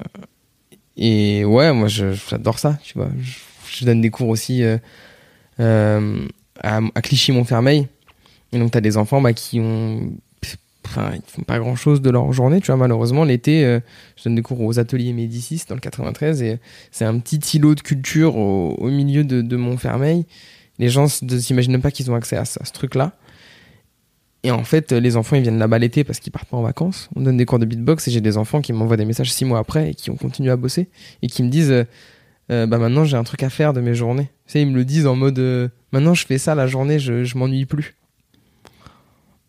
et ouais, moi, j'adore ça, tu vois. Je, je donne des cours aussi euh, euh, à, à Clichy-Montfermeil. Et donc, t'as des enfants bah, qui ont. Enfin, ils font pas grand chose de leur journée, tu vois. Malheureusement, l'été, euh, je donne des cours aux ateliers Médicis dans le 93 et c'est un petit îlot de culture au, milieu de, Montfermeil. Les gens ne s'imaginent pas qu'ils ont accès à, ce- truc-là. Et en fait, les enfants, ils viennent là-bas l'été parce qu'ils partent pas en vacances. On donne des cours de beatbox et j'ai des enfants qui m'envoient des messages six mois après et qui ont continué à bosser et qui me disent euh, euh, bah maintenant j'ai un truc à faire de mes journées. Tu sais, ils me le disent en mode euh, maintenant je fais ça la journée, je, je m'ennuie plus.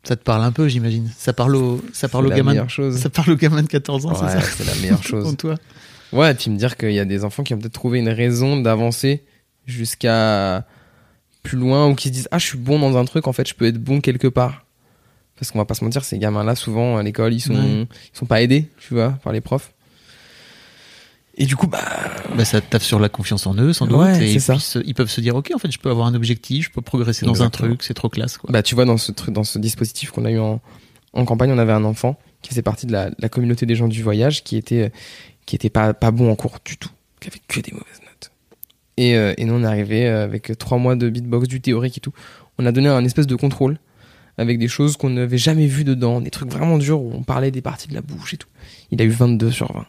Ça te parle un peu, j'imagine. Ça parle au, ça parle au gamin. meilleure chose. Ça parle au gamin de 14 ans, Ouais, c'est ça c'est la meilleure <laughs> chose. Pour toi. Ouais, et puis me dire qu'il y a des enfants qui ont peut-être trouvé une raison d'avancer jusqu'à plus loin ou qui se disent ah je suis bon dans un truc en fait je peux être bon quelque part parce qu'on va pas se mentir ces gamins là souvent à l'école ils sont ils sont pas aidés tu vois par les profs et du coup bah Bah, ça taffe sur la confiance en eux, sans doute. Ouais, et ça. puis, ils peuvent se dire, ok, en fait, je peux avoir un objectif, je peux progresser dans Exactement. un truc, c'est trop classe, quoi. bah tu vois dans ce truc dans ce dispositif qu'on a eu en, en campagne on avait un enfant qui faisait partie de la, la communauté des gens du voyage qui était qui était pas pas bon en cours du tout qui avait que des mauvaises notes et, euh, et nous on est arrivé euh, avec trois mois de beatbox du théorique et tout on a donné un espèce de contrôle avec des choses qu'on n'avait jamais vues dedans des trucs vraiment durs où on parlait des parties de la bouche et tout il a eu 22 sur 20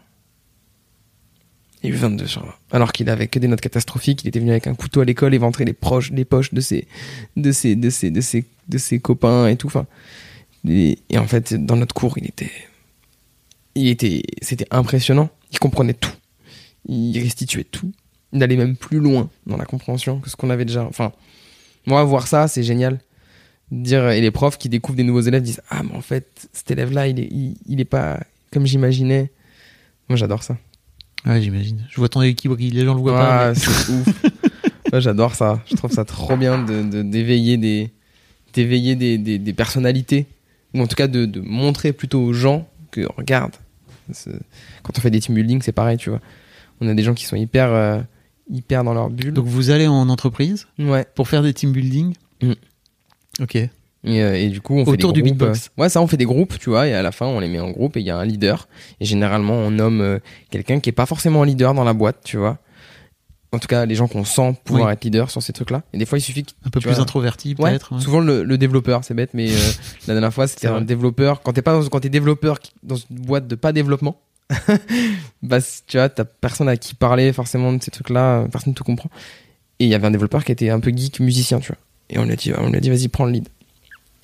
il a eu 22 sur 20 alors qu'il avait que des notes catastrophiques il était venu avec un couteau à l'école éventrer les proches les poches de ses de ses de ses de ses de ses copains et tout enfin. Et, en fait dans notre cours il était il était c'était impressionnant. Il comprenait tout. Il restituait tout. Il allait même plus loin dans la compréhension que ce qu'on avait déjà. Enfin moi voir ça c'est génial. Dire et les profs qui découvrent des nouveaux élèves disent ah mais en fait cet élève là il est il est pas comme j'imaginais moi j'adore ça Ouais, j'imagine. Je vois ton équipe, les gens le voient ah, pas. mais- c'est ouf <laughs> Moi, j'adore ça je trouve ça trop bien de de- d'éveiller des d'éveiller des, des, des personnalités ou en tout cas de, de montrer plutôt aux gens que regarde quand on fait des team building c'est pareil tu vois on a des gens qui sont hyper euh, hyper dans leur bulle Donc, vous allez en entreprise ouais pour faire des team building. Mm. Ok. Et, euh, et du coup on fait Autour des du groupes, beatbox. euh, ouais ça on fait des groupes tu vois et à la fin on les met en groupe et il y a un leader et généralement on nomme euh, quelqu'un qui est pas forcément un leader dans la boîte tu vois en tout cas les gens qu'on sent pouvoir Oui. être leader sur ces trucs là et des fois il suffit Un peu plus vois. introverti, peut-être. ouais. souvent le, le développeur, c'est bête, mais euh, <laughs> la dernière fois c'était un développeur. Quand t'es pas dans, quand t'es développeur dans une boîte de pas développement, <laughs> bah tu vois, t'as personne à qui parler forcément de ces trucs-là, personne ne te comprend. Et il y avait un développeur qui était un peu geek musicien, tu vois. Et on lui a dit, on lui a dit, vas-y, prends le lead.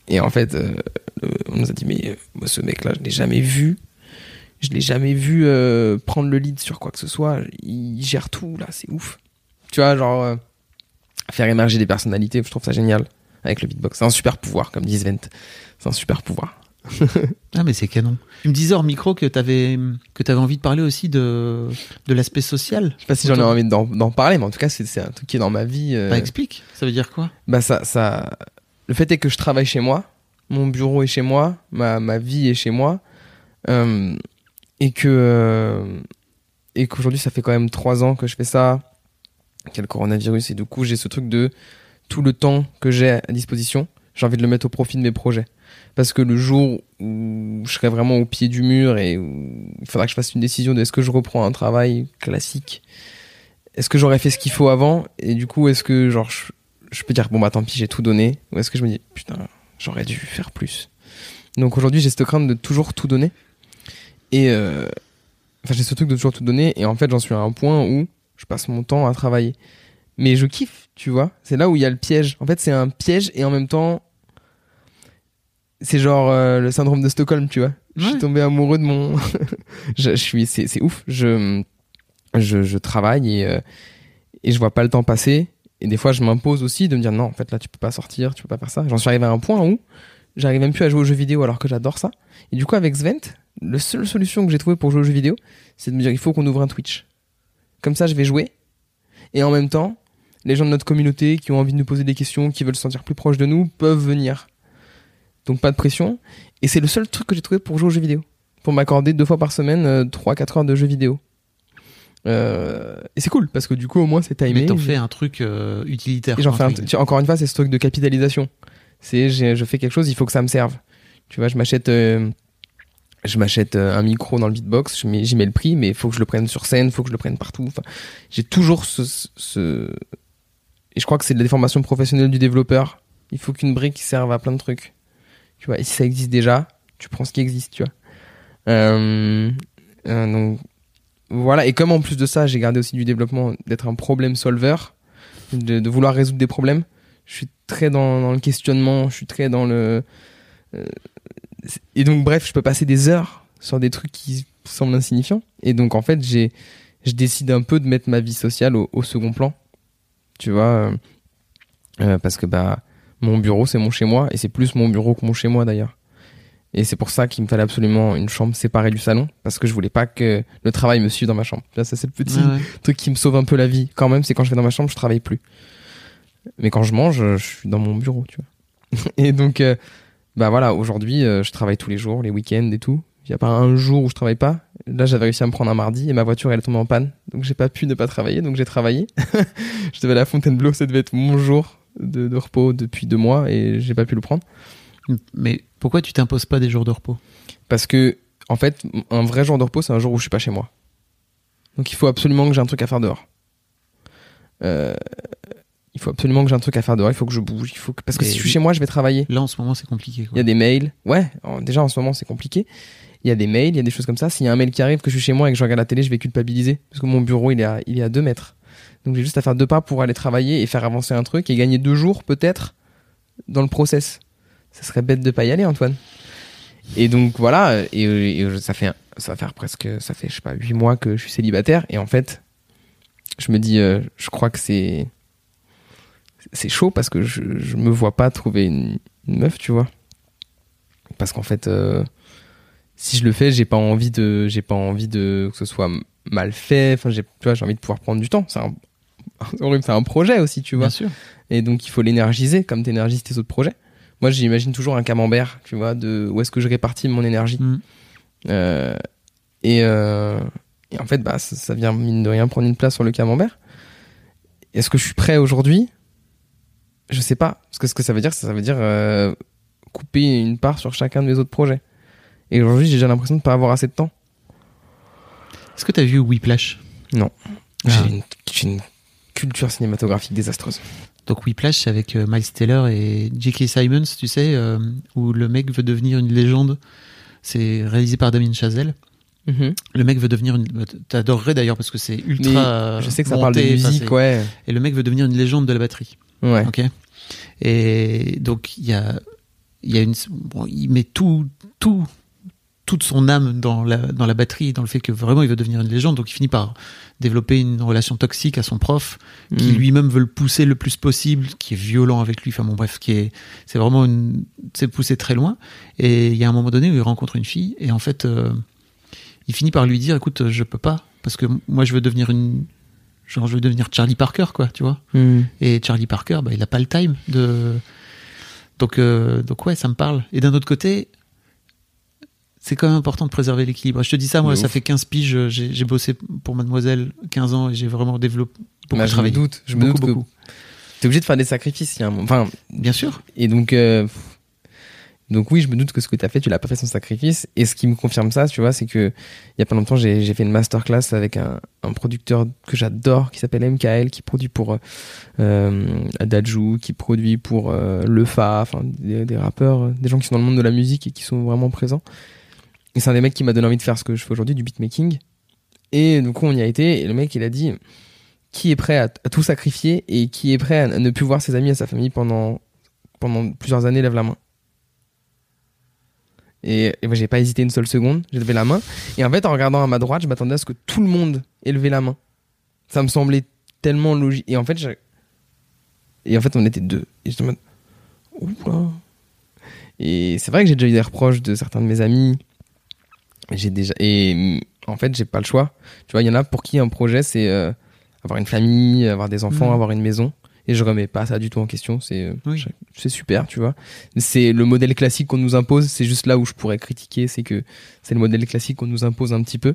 Et en fait, euh, on nous a dit, mais euh, moi, ce mec-là, je l'ai jamais vu. Je l'ai jamais vu euh, prendre le lead sur quoi que ce soit. Il gère tout, là, c'est ouf. Tu vois, genre, euh, faire émerger des personnalités, je trouve ça génial avec le beatbox. C'est un super pouvoir, comme dit Svent. C'est un super pouvoir. <laughs> Ah, mais c'est canon. Tu me disais hors micro que t'avais, que t'avais envie de parler aussi de, de l'aspect social. Je sais pas si j'en ai envie d'en parler, mais en tout cas, c'est c'est un truc qui est dans ma vie. euh, Bah, explique. Ça veut dire quoi? Bah, ça, ça. Le fait est que je travaille chez moi, mon bureau est chez moi, ma, vie est chez moi, euh, et que. euh, et qu'aujourd'hui, ça fait quand même trois ans que je fais ça, qu'il y a le coronavirus, et du coup, j'ai ce truc de tout le temps que j'ai à disposition, j'ai envie de le mettre au profit de mes projets. Parce que le jour où je serai vraiment au pied du mur et où il faudra que je fasse une décision de est-ce que je reprends un travail classique, est-ce que j'aurais fait ce qu'il faut avant, et du coup, est-ce que genre je, je peux dire bon bah tant pis, j'ai tout donné, ou est-ce que je me dis? Putain, j'aurais dû faire plus. Donc aujourd'hui, j'ai cette crainte de toujours tout donner. Et euh, enfin, j'ai ce truc de toujours tout donner, et en fait, j'en suis à un point où je passe mon temps à travailler. Mais je kiffe, tu vois. C'est là où il y a le piège. En fait, c'est un piège et en même temps, c'est genre euh, le syndrome de Stockholm, tu vois. Je suis tombé amoureux de mon. <laughs> je, je suis, c'est, c'est ouf. Je, je, je travaille et, euh, et je vois pas le temps passer. Et des fois, je m'impose aussi de me dire non, en fait, là, tu peux pas sortir, tu peux pas faire ça. J'en suis arrivé à un point où j'arrive même plus à jouer aux jeux vidéo alors que j'adore ça. Et du coup, avec Svent, la seule solution que j'ai trouvée pour jouer aux jeux vidéo, c'est de me dire il faut qu'on ouvre un Twitch. Comme ça, je vais jouer. Et en même temps, les gens de notre communauté qui ont envie de nous poser des questions, qui veulent se sentir plus proches de nous, peuvent venir. Donc pas de pression. Et c'est le seul truc que j'ai trouvé pour jouer aux jeux vidéo. Pour m'accorder deux fois par semaine, 3-4 heures de jeux vidéo. Euh, et c'est cool parce que du coup au moins c'est timé. Mais t'en fais un truc euh, utilitaire. Et j'en fais un- tu- encore une fois c'est ce truc de capitalisation. C'est je fais quelque chose, il faut que ça me serve. Tu vois, je m'achète euh, je m'achète euh, un micro dans le beatbox, je mets- j'y mets le prix, mais il faut que je le prenne sur scène, il faut que je le prenne partout. Enfin, j'ai toujours ce, ce- ce- et je crois que c'est de la déformation professionnelle du développeur. Il faut qu'une brique serve à plein de trucs. Tu vois, et si ça existe déjà, tu prends ce qui existe, tu vois. Euh, euh, donc voilà, et comme en plus de ça, j'ai gardé aussi du développement d'être un problème solver, de, de vouloir résoudre des problèmes. Je suis très dans, dans le questionnement, je suis très dans le. euh, et donc, bref, je peux passer des heures sur des trucs qui semblent insignifiants. Et donc, en fait, j'ai, je décide un peu de mettre ma vie sociale au, au second plan. Tu vois, euh, euh, parce que bah, mon bureau, c'est mon chez moi, et c'est plus mon bureau que mon chez moi d'ailleurs. Et c'est pour ça qu'il me fallait absolument une chambre séparée du salon, parce que je voulais pas que le travail me suive dans ma chambre. Là, ça, c'est le petit ouais. truc qui me sauve un peu la vie quand même, c'est quand je vais dans ma chambre, je travaille plus. Mais quand je mange, je suis dans mon bureau, tu vois. <laughs> Et donc, euh, bah voilà, aujourd'hui, euh, je travaille tous les jours, les week-ends et tout. Il y a pas un jour où je travaille pas. Là, j'avais réussi à me prendre un mardi et ma voiture, elle est tombée en panne. Donc, j'ai pas pu ne pas travailler, donc j'ai travaillé. <laughs> je devais aller à Fontainebleau, ça devait être mon jour de, de repos depuis deux mois et j'ai pas pu le prendre. Mais pourquoi tu t'imposes pas des jours de repos Parce que, en fait, un vrai jour de repos, c'est un jour où je suis pas chez moi. Donc il faut absolument que j'ai un truc à faire dehors. Euh, il faut absolument que j'ai un truc à faire dehors, il faut que je bouge, il faut que... parce que Mais si je suis chez moi, je vais travailler. Là, en ce moment, c'est compliqué. Il y a des mails. Ouais, en- déjà en ce moment, c'est compliqué. Il y a des mails, il y a des choses comme ça. S'il y a un mail qui arrive, que je suis chez moi et que je regarde la télé, je vais culpabiliser. Parce que mon bureau, il est à, il est à deux mètres. Donc j'ai juste à faire deux pas pour aller travailler et faire avancer un truc et gagner deux jours, peut-être, dans le process. Ça serait bête de pas y aller, Antoine. Et donc voilà, et, et ça fait ça va faire presque ça fait je sais pas huit mois que je suis célibataire et en fait je me dis euh, je crois que c'est c'est chaud parce que je, je me vois pas trouver une, une meuf tu vois parce qu'en fait euh, si je le fais j'ai pas envie de j'ai pas envie de que ce soit mal fait enfin j'ai tu vois j'ai envie de pouvoir prendre du temps c'est un <laughs> c'est un projet aussi tu vois Bien sûr. et donc il faut l'énergiser comme t'énergises tes autres projets. Moi j'imagine toujours un camembert, tu vois, de où est-ce que je répartis mon énergie. Mm. Euh, et, euh, et en fait, bah, ça, ça vient mine de rien prendre une place sur le camembert. Est-ce que je suis prêt aujourd'hui? Je sais pas. Parce que ce que ça veut dire, ça, ça veut dire euh, couper une part sur chacun de mes autres projets. Et aujourd'hui, j'ai déjà l'impression de pas avoir assez de temps. Est-ce que tu as vu Whiplash? Non. Ah. J'ai une, j'ai une culture cinématographique désastreuse. Donc Whiplash, avec euh, Miles Taylor et J.K. Simons, tu sais, euh, où le mec veut devenir une légende. C'est réalisé par Damien Chazelle. Le mec veut devenir une. T'adorerais d'ailleurs parce que c'est ultra. Mais je sais que ça monté, parle de musique, ouais. Et le mec veut devenir une légende de la batterie. Ouais. Ok. Et donc il y a, il y a une, bon, il met tout, tout, toute son âme dans la, dans la batterie, dans le fait que vraiment il veut devenir une légende. Donc il finit par développer une relation toxique à son prof, qui Mm. lui-même veut le pousser le plus possible, qui est violent avec lui. Enfin bon bref, qui est, c'est vraiment une, c'est poussé très loin. Et il y a un moment donné où il rencontre une fille et en fait, euh, il finit par lui dire, écoute, je peux pas parce que moi je veux devenir une, genre je veux devenir Charlie Parker quoi, tu vois. Mm. Et Charlie Parker, bah, il a pas le time de. Donc, euh, donc ouais, ça me parle. Et d'un autre côté, c'est quand même important de préserver l'équilibre. Je te dis ça, moi, De ça ouf. fait 15 piges, euh, j'ai bossé pour Mademoiselle 15 ans et j'ai vraiment développé beaucoup Bah, je me doute, je me beaucoup, doute que beaucoup. t'es obligé de faire des sacrifices. il y a un moment. Enfin, Bien sûr. et donc, euh, donc oui, je me doute que ce que t'as fait, tu l'as pas fait sans sacrifice. Et ce qui me confirme ça, tu vois, c'est que il y a pas longtemps, j'ai fait une masterclass avec un, un producteur que j'adore, qui s'appelle MKL, qui produit pour euh, euh, Adagio, qui produit pour euh, Le Fa, enfin des, des rappeurs, des gens qui sont dans le monde de la musique et qui sont vraiment présents. Et c'est un des mecs qui m'a donné envie de faire ce que je fais aujourd'hui, du beatmaking. Et du coup, on y a été, et le mec, il a dit qui est prêt à, tout sacrifier et qui est prêt à ne plus voir ses amis et sa famille pendant, pendant plusieurs années, lève la main. Et, et moi, j'ai pas hésité une seule seconde, j'ai levé la main. Et en fait, en regardant à ma droite, je m'attendais à ce que tout le monde ait levé la main. Ça me semblait tellement logique. Et en fait, et en fait, on était deux. Et j'étais en mode, Oula. Et c'est vrai que j'ai déjà eu des reproches de certains de mes amis. J'ai déjà, et mm, en fait, j'ai pas le choix. Tu vois, il y en a pour qui un projet, c'est euh, avoir une famille, avoir des enfants, Mhm. avoir une maison. Et je remets pas ça du tout en question. C'est euh, Oui. c'est super, tu vois. C'est le modèle classique qu'on nous impose. C'est juste là où je pourrais critiquer, c'est que c'est le modèle classique qu'on nous impose un petit peu.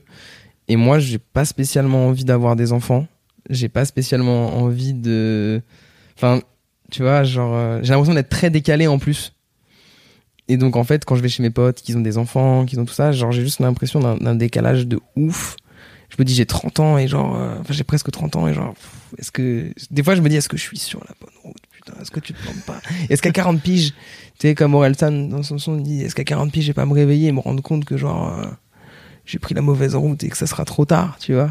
Et moi, j'ai pas spécialement envie d'avoir des enfants. J'ai pas spécialement envie de. Enfin, tu vois, genre, euh, j'ai l'impression d'être très décalé en plus. Et donc, en fait, quand je vais chez mes potes, qui ont des enfants, qui ont tout ça, genre, j'ai juste l'impression d'un- décalage de ouf. Je me dis, j'ai 30 ans et genre, euh, enfin, j'ai presque 30 ans et genre, est-ce que. Des fois, je me dis, est-ce que je suis sur la bonne route Putain, est-ce que tu te plantes pas? Est-ce qu'à 40 piges, tu sais, comme Orelsan dans son son, dit, est-ce qu'à 40 piges, je vais pas me réveiller et me rendre compte que genre, euh, j'ai pris la mauvaise route et que ça sera trop tard, tu vois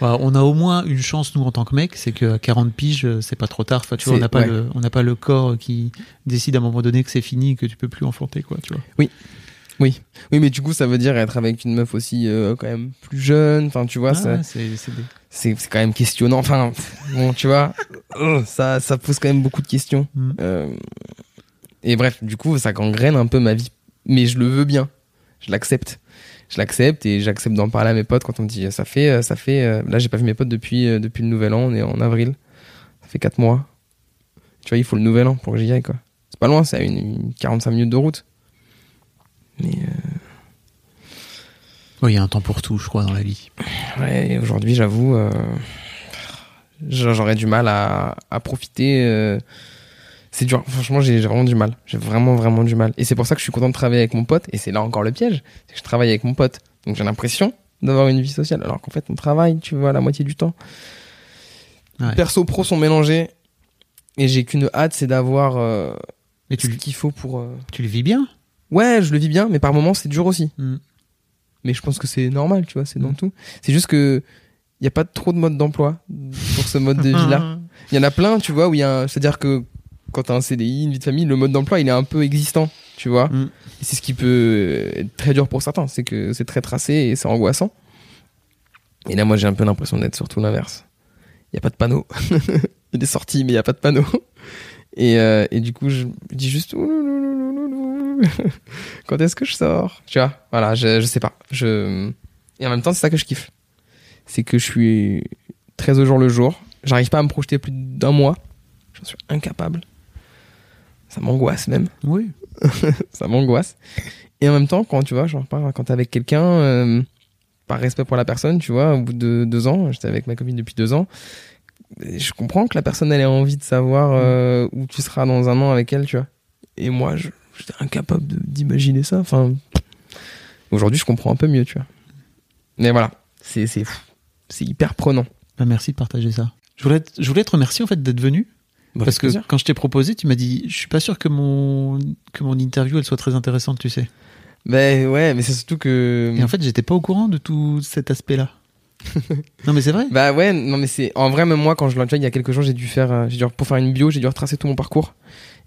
Bah, on a au moins une chance, nous, en tant que mec, c'est qu'à 40 piges, c'est pas trop tard. Enfin, tu vois, on n'a pas, ouais. le, on n'a pas le corps qui décide à un moment donné que c'est fini, que tu peux plus enfanter, quoi, tu vois. Oui, oui, mais du coup, ça veut dire être avec une meuf aussi euh, quand même plus jeune. Enfin, tu vois, Ah, ça- c'est, c'est des- c'est c'est quand même questionnant. Enfin, bon, tu vois, euh, ça, ça pose quand même beaucoup de questions. Mm. Euh, et bref, du coup, ça gangrène un peu ma vie. Mais je le veux bien. Je l'accepte. Je l'accepte et j'accepte d'en parler à mes potes quand on me dit ça fait, euh, ça fait. euh, Là, j'ai pas vu mes potes depuis, euh, depuis le nouvel an. On est en avril. Ça fait 4 mois. Tu vois, il faut le nouvel an pour que j'y aille, quoi. C'est pas loin, c'est à une, une 45 minutes de route. Mais euh, Ouais, il y a un temps pour tout, je crois, dans la vie. Ouais, aujourd'hui, j'avoue, euh, j'a- j'aurais du mal à, à profiter. euh, c'est dur. Franchement, j'ai vraiment du mal. J'ai vraiment, vraiment du mal. Et c'est pour ça que je suis content de travailler avec mon pote. Et c'est là encore le piège. C'est que je travaille avec mon pote. Donc j'ai l'impression d'avoir une vie sociale. Alors qu'en fait, on travaille, tu vois, la moitié du temps. Ouais. Perso, pro sont mélangés. Et j'ai qu'une hâte, c'est d'avoir euh, ce qu'il faut pour. euh, tu le vis bien? Ouais, je le vis bien, mais par moments, c'est dur aussi. Mm. Mais je pense que c'est normal, tu vois, c'est dans Mm. tout. C'est juste que il y a pas trop de mode d'emploi pour ce mode de <laughs> vie-là. Il y en a plein, tu vois, où il y a un... C'est-à-dire que quand t'as un CDI, une vie de famille, le mode d'emploi, il est un peu existant, tu vois. Mm. Et c'est ce qui peut être très dur pour certains. C'est que c'est très tracé et c'est angoissant. Et là, moi, j'ai un peu l'impression d'être surtout l'inverse. Il y a pas de panneau. <laughs> il y a des sorties, mais il y a pas de panneau. Et, euh, et du coup, je me dis juste quand est-ce que je sors? Tu vois, voilà, je, je sais pas. Je... Et en même temps, c'est ça que je kiffe. C'est que je suis très au jour le jour. J'arrive pas à me projeter plus d'un mois. J'en suis incapable. Ça m'angoisse même. Oui. <laughs> ça m'angoisse. Et en même temps, quand tu vois, genre, quand t'es avec quelqu'un, euh, par respect pour la personne, tu vois, au bout de deux ans, j'étais avec ma copine depuis deux ans, je comprends que la personne, elle ait envie de savoir euh, où tu seras dans un an avec elle, tu vois. Et moi, j'étais incapable d'imaginer ça. Enfin, aujourd'hui, je comprends un peu mieux, tu vois. Mais voilà, c'est hyper prenant. Bah, merci de partager ça. Je voulais, te- je voulais te remercier en fait d'être venu Bah, parce que quand je t'ai proposé, tu m'as dit, je suis pas sûr que mon que mon interview elle soit très intéressante, tu sais. Ben ouais, mais c'est surtout que. Et en fait, j'étais pas au courant de tout cet aspect-là. <laughs> non mais c'est vrai. Bah ouais, non mais c'est en vrai même moi quand je l'ai il y a quelques jours j'ai dû faire euh, j'ai dû pour faire une bio j'ai dû retracer tout mon parcours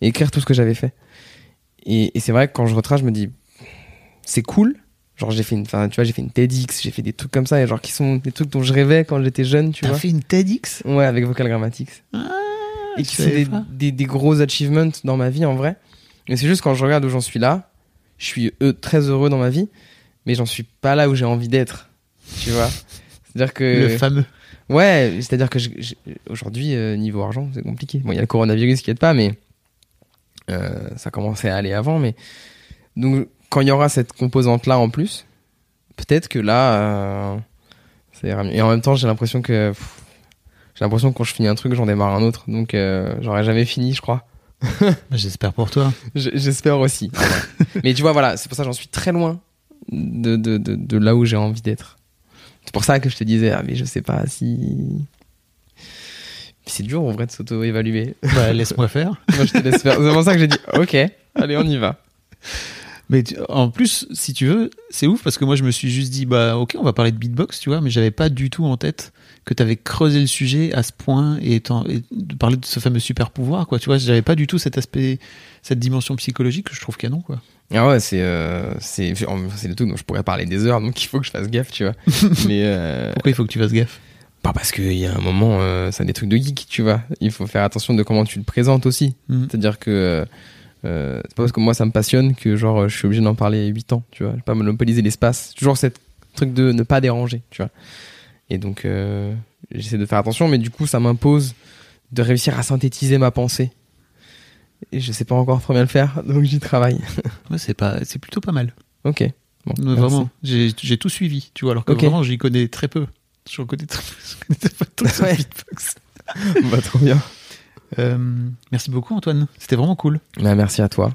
et écrire tout ce que j'avais fait. Et, et c'est vrai que quand je retrace je me dis c'est cool. Genre j'ai fait une tu vois j'ai fait une TEDx j'ai fait des trucs comme ça et genre qui sont des trucs dont je rêvais quand j'étais jeune tu T'as vois. fait une TEDx? Ouais avec Vocal Grammatics. Ah, et qui sont des, pas. des, des gros achievements dans ma vie en vrai. Mais c'est juste quand je regarde où j'en suis là, je suis euh, très heureux dans ma vie, mais j'en suis pas là où j'ai envie d'être. Tu vois? C'est-à-dire que Le fameux. Ouais, c'est-à-dire que aujourd'hui, euh, niveau argent, c'est compliqué. Bon, il y a le coronavirus qui aide pas, mais euh, ça commençait à aller avant. Mais donc, quand il y aura cette composante-là en plus, peut-être que là, ça ira mieux. Et en même temps, j'ai l'impression que pff, j'ai l'impression que quand je finis un truc, j'en démarre un autre. Donc, euh, j'aurais jamais fini, je crois. <laughs> Bah, J'espère pour toi. J'espère aussi. <laughs> mais tu vois, voilà, c'est pour ça que j'en suis très loin de, de, de, de là où j'ai envie d'être. C'est pour ça que je te disais, ah, mais je sais pas si. C'est dur en vrai de s'auto-évaluer. Bah, laisse-moi faire. <laughs> Moi, je te laisse faire. C'est pour ça que j'ai dit, ok, allez, on y va. Mais tu- en plus, si tu veux, c'est ouf parce que moi je me suis juste dit bah ok, on va parler de beatbox, tu vois, mais j'avais pas du tout en tête que tu avais creusé le sujet à ce point et, et de parler de ce fameux super pouvoir, quoi. Tu vois, j'avais pas du tout cet aspect, cette dimension psychologique que je trouve canon, quoi. Ah ouais, c'est euh, c'est le truc dont je pourrais parler des heures, donc il faut que je fasse gaffe, tu vois. <laughs> mais euh, Pourquoi il faut que tu fasses gaffe? Pas parce qu'il y a un moment, euh, c'est des trucs de geek, tu vois. Il faut faire attention de comment tu le présentes aussi. Mhm. C'est-à-dire que euh, c'est pas parce que moi ça me passionne que genre je suis obligé d'en parler 8 ans, tu vois. Je vais pas monopoliser l'espace. Toujours cette truc de ne pas déranger, tu vois. Et donc euh, j'essaie de faire attention, mais du coup, ça m'impose de réussir à synthétiser ma pensée. Et je sais pas encore trop bien le faire, donc j'y travaille. <laughs> Ouais, c'est pas, c'est plutôt pas mal. ok. Bon, vraiment, j'ai j'ai tout suivi, tu vois, alors que Ok. vraiment, j'y connais très peu. Je connais très peu. <laughs> Je connais pas tout le beatbox. <laughs> Bah, trop bien. Euh, merci beaucoup, Antoine. C'était vraiment cool. Bah, merci à toi.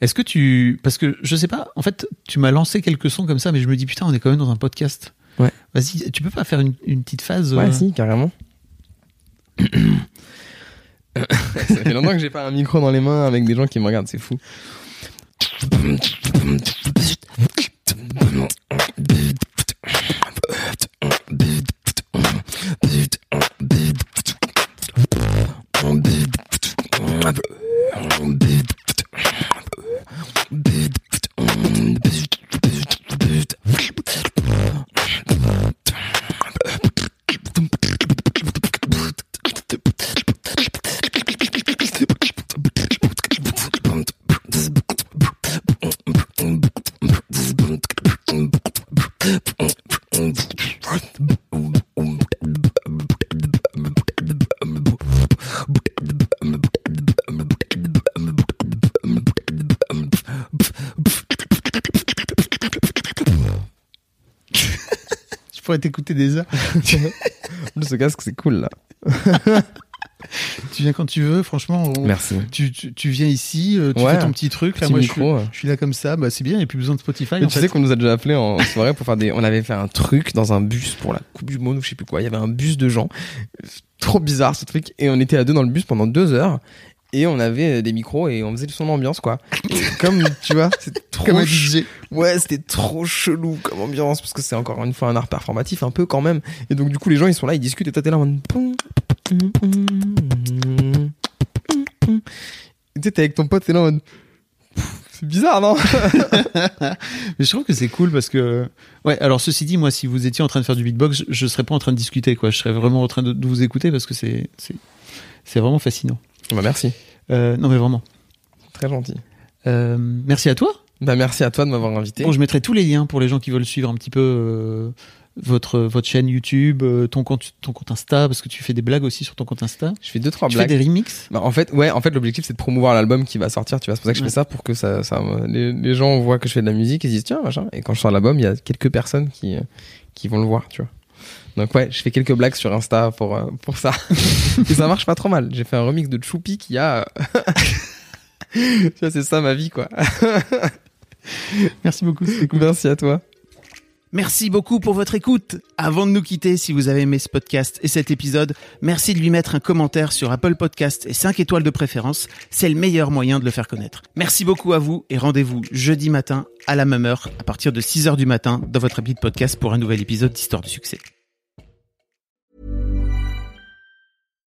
Est-ce que tu. Parce que je sais pas, en fait, tu m'as lancé quelques sons comme ça, mais je me dis, putain, on est quand même dans un podcast. Ouais. Vas-y, tu peux pas faire une, une petite phase Ouais, euh, si, carrément. <coughs> Ça fait longtemps que j'ai pas un micro dans les mains avec des gens qui me regardent, c'est fou. <coughs> Je pourrais t'écouter des heures. <laughs> Ce casque, c'est cool là. <laughs> tu viens quand tu veux, franchement. on- Merci. Tu, tu, tu viens ici, euh, tu Ouais, fais ton petit truc. Là, petit moi, je micro, suis, je suis là comme ça. Bah, c'est bien, il n'y a plus besoin de Spotify. Mais en tu fait. sais qu'on nous a déjà appelé en soirée pour faire des. On avait fait un truc dans un bus pour la Coupe du Monde ou je sais plus quoi. Il y avait un bus de gens. Trop bizarre ce truc. Et on était à deux dans le bus pendant deux heures. Et on avait des micros et on faisait le son d'ambiance quoi. <laughs> Comme tu vois, c'est trop. Comme DJ. Ouais, c'était trop chelou comme ambiance parce que c'est encore une fois un art performatif un peu quand même. Et donc du coup les gens ils sont là, ils discutent et t'es là en mode. Tu t'es avec ton pote, t'es là en mode. C'est bizarre non? <laughs> Mais je trouve que c'est cool parce que. Ouais, alors ceci dit, moi, si vous étiez en train de faire du beatbox, je, je serais pas en train de discuter, quoi. Je serais vraiment en train de, de vous écouter parce que c'est, c'est vraiment fascinant. Bah merci, Euh, non, mais vraiment. très gentil. Euh, merci à toi. Bah merci à toi de m'avoir invité. Bon, je mettrai tous les liens pour les gens qui veulent suivre un petit peu euh, votre votre chaîne YouTube, ton compte ton compte Insta, parce que tu fais des blagues aussi sur ton compte Insta. Je fais deux trois tu blagues. fais des remixes? Bah, en fait, ouais, en fait, l'objectif c'est de promouvoir l'album qui va sortir. Tu vois, c'est pour ça que je Ouais. fais ça pour que ça, les, les gens voient que je fais de la musique et se disent tiens machin. Et quand je sors l'album, il y a quelques personnes qui, qui vont le voir, tu vois. Donc ouais, je fais quelques blagues sur Insta pour euh, pour ça. <laughs> et ça marche pas trop mal. J'ai fait un remix de Choupi qui a. <laughs> tu vois, c'est ça ma vie quoi. <laughs> Merci beaucoup. C'était cool. Merci à toi. Merci beaucoup pour votre écoute. Avant de nous quitter, si vous avez aimé ce podcast et cet épisode, merci de lui mettre un commentaire sur Apple Podcast et 5 étoiles de préférence. C'est le meilleur moyen de le faire connaître. Merci beaucoup à vous et rendez-vous jeudi matin à la même heure, à partir de 6 heures du matin, dans votre appli de podcast pour un nouvel épisode d'Histoire du succès.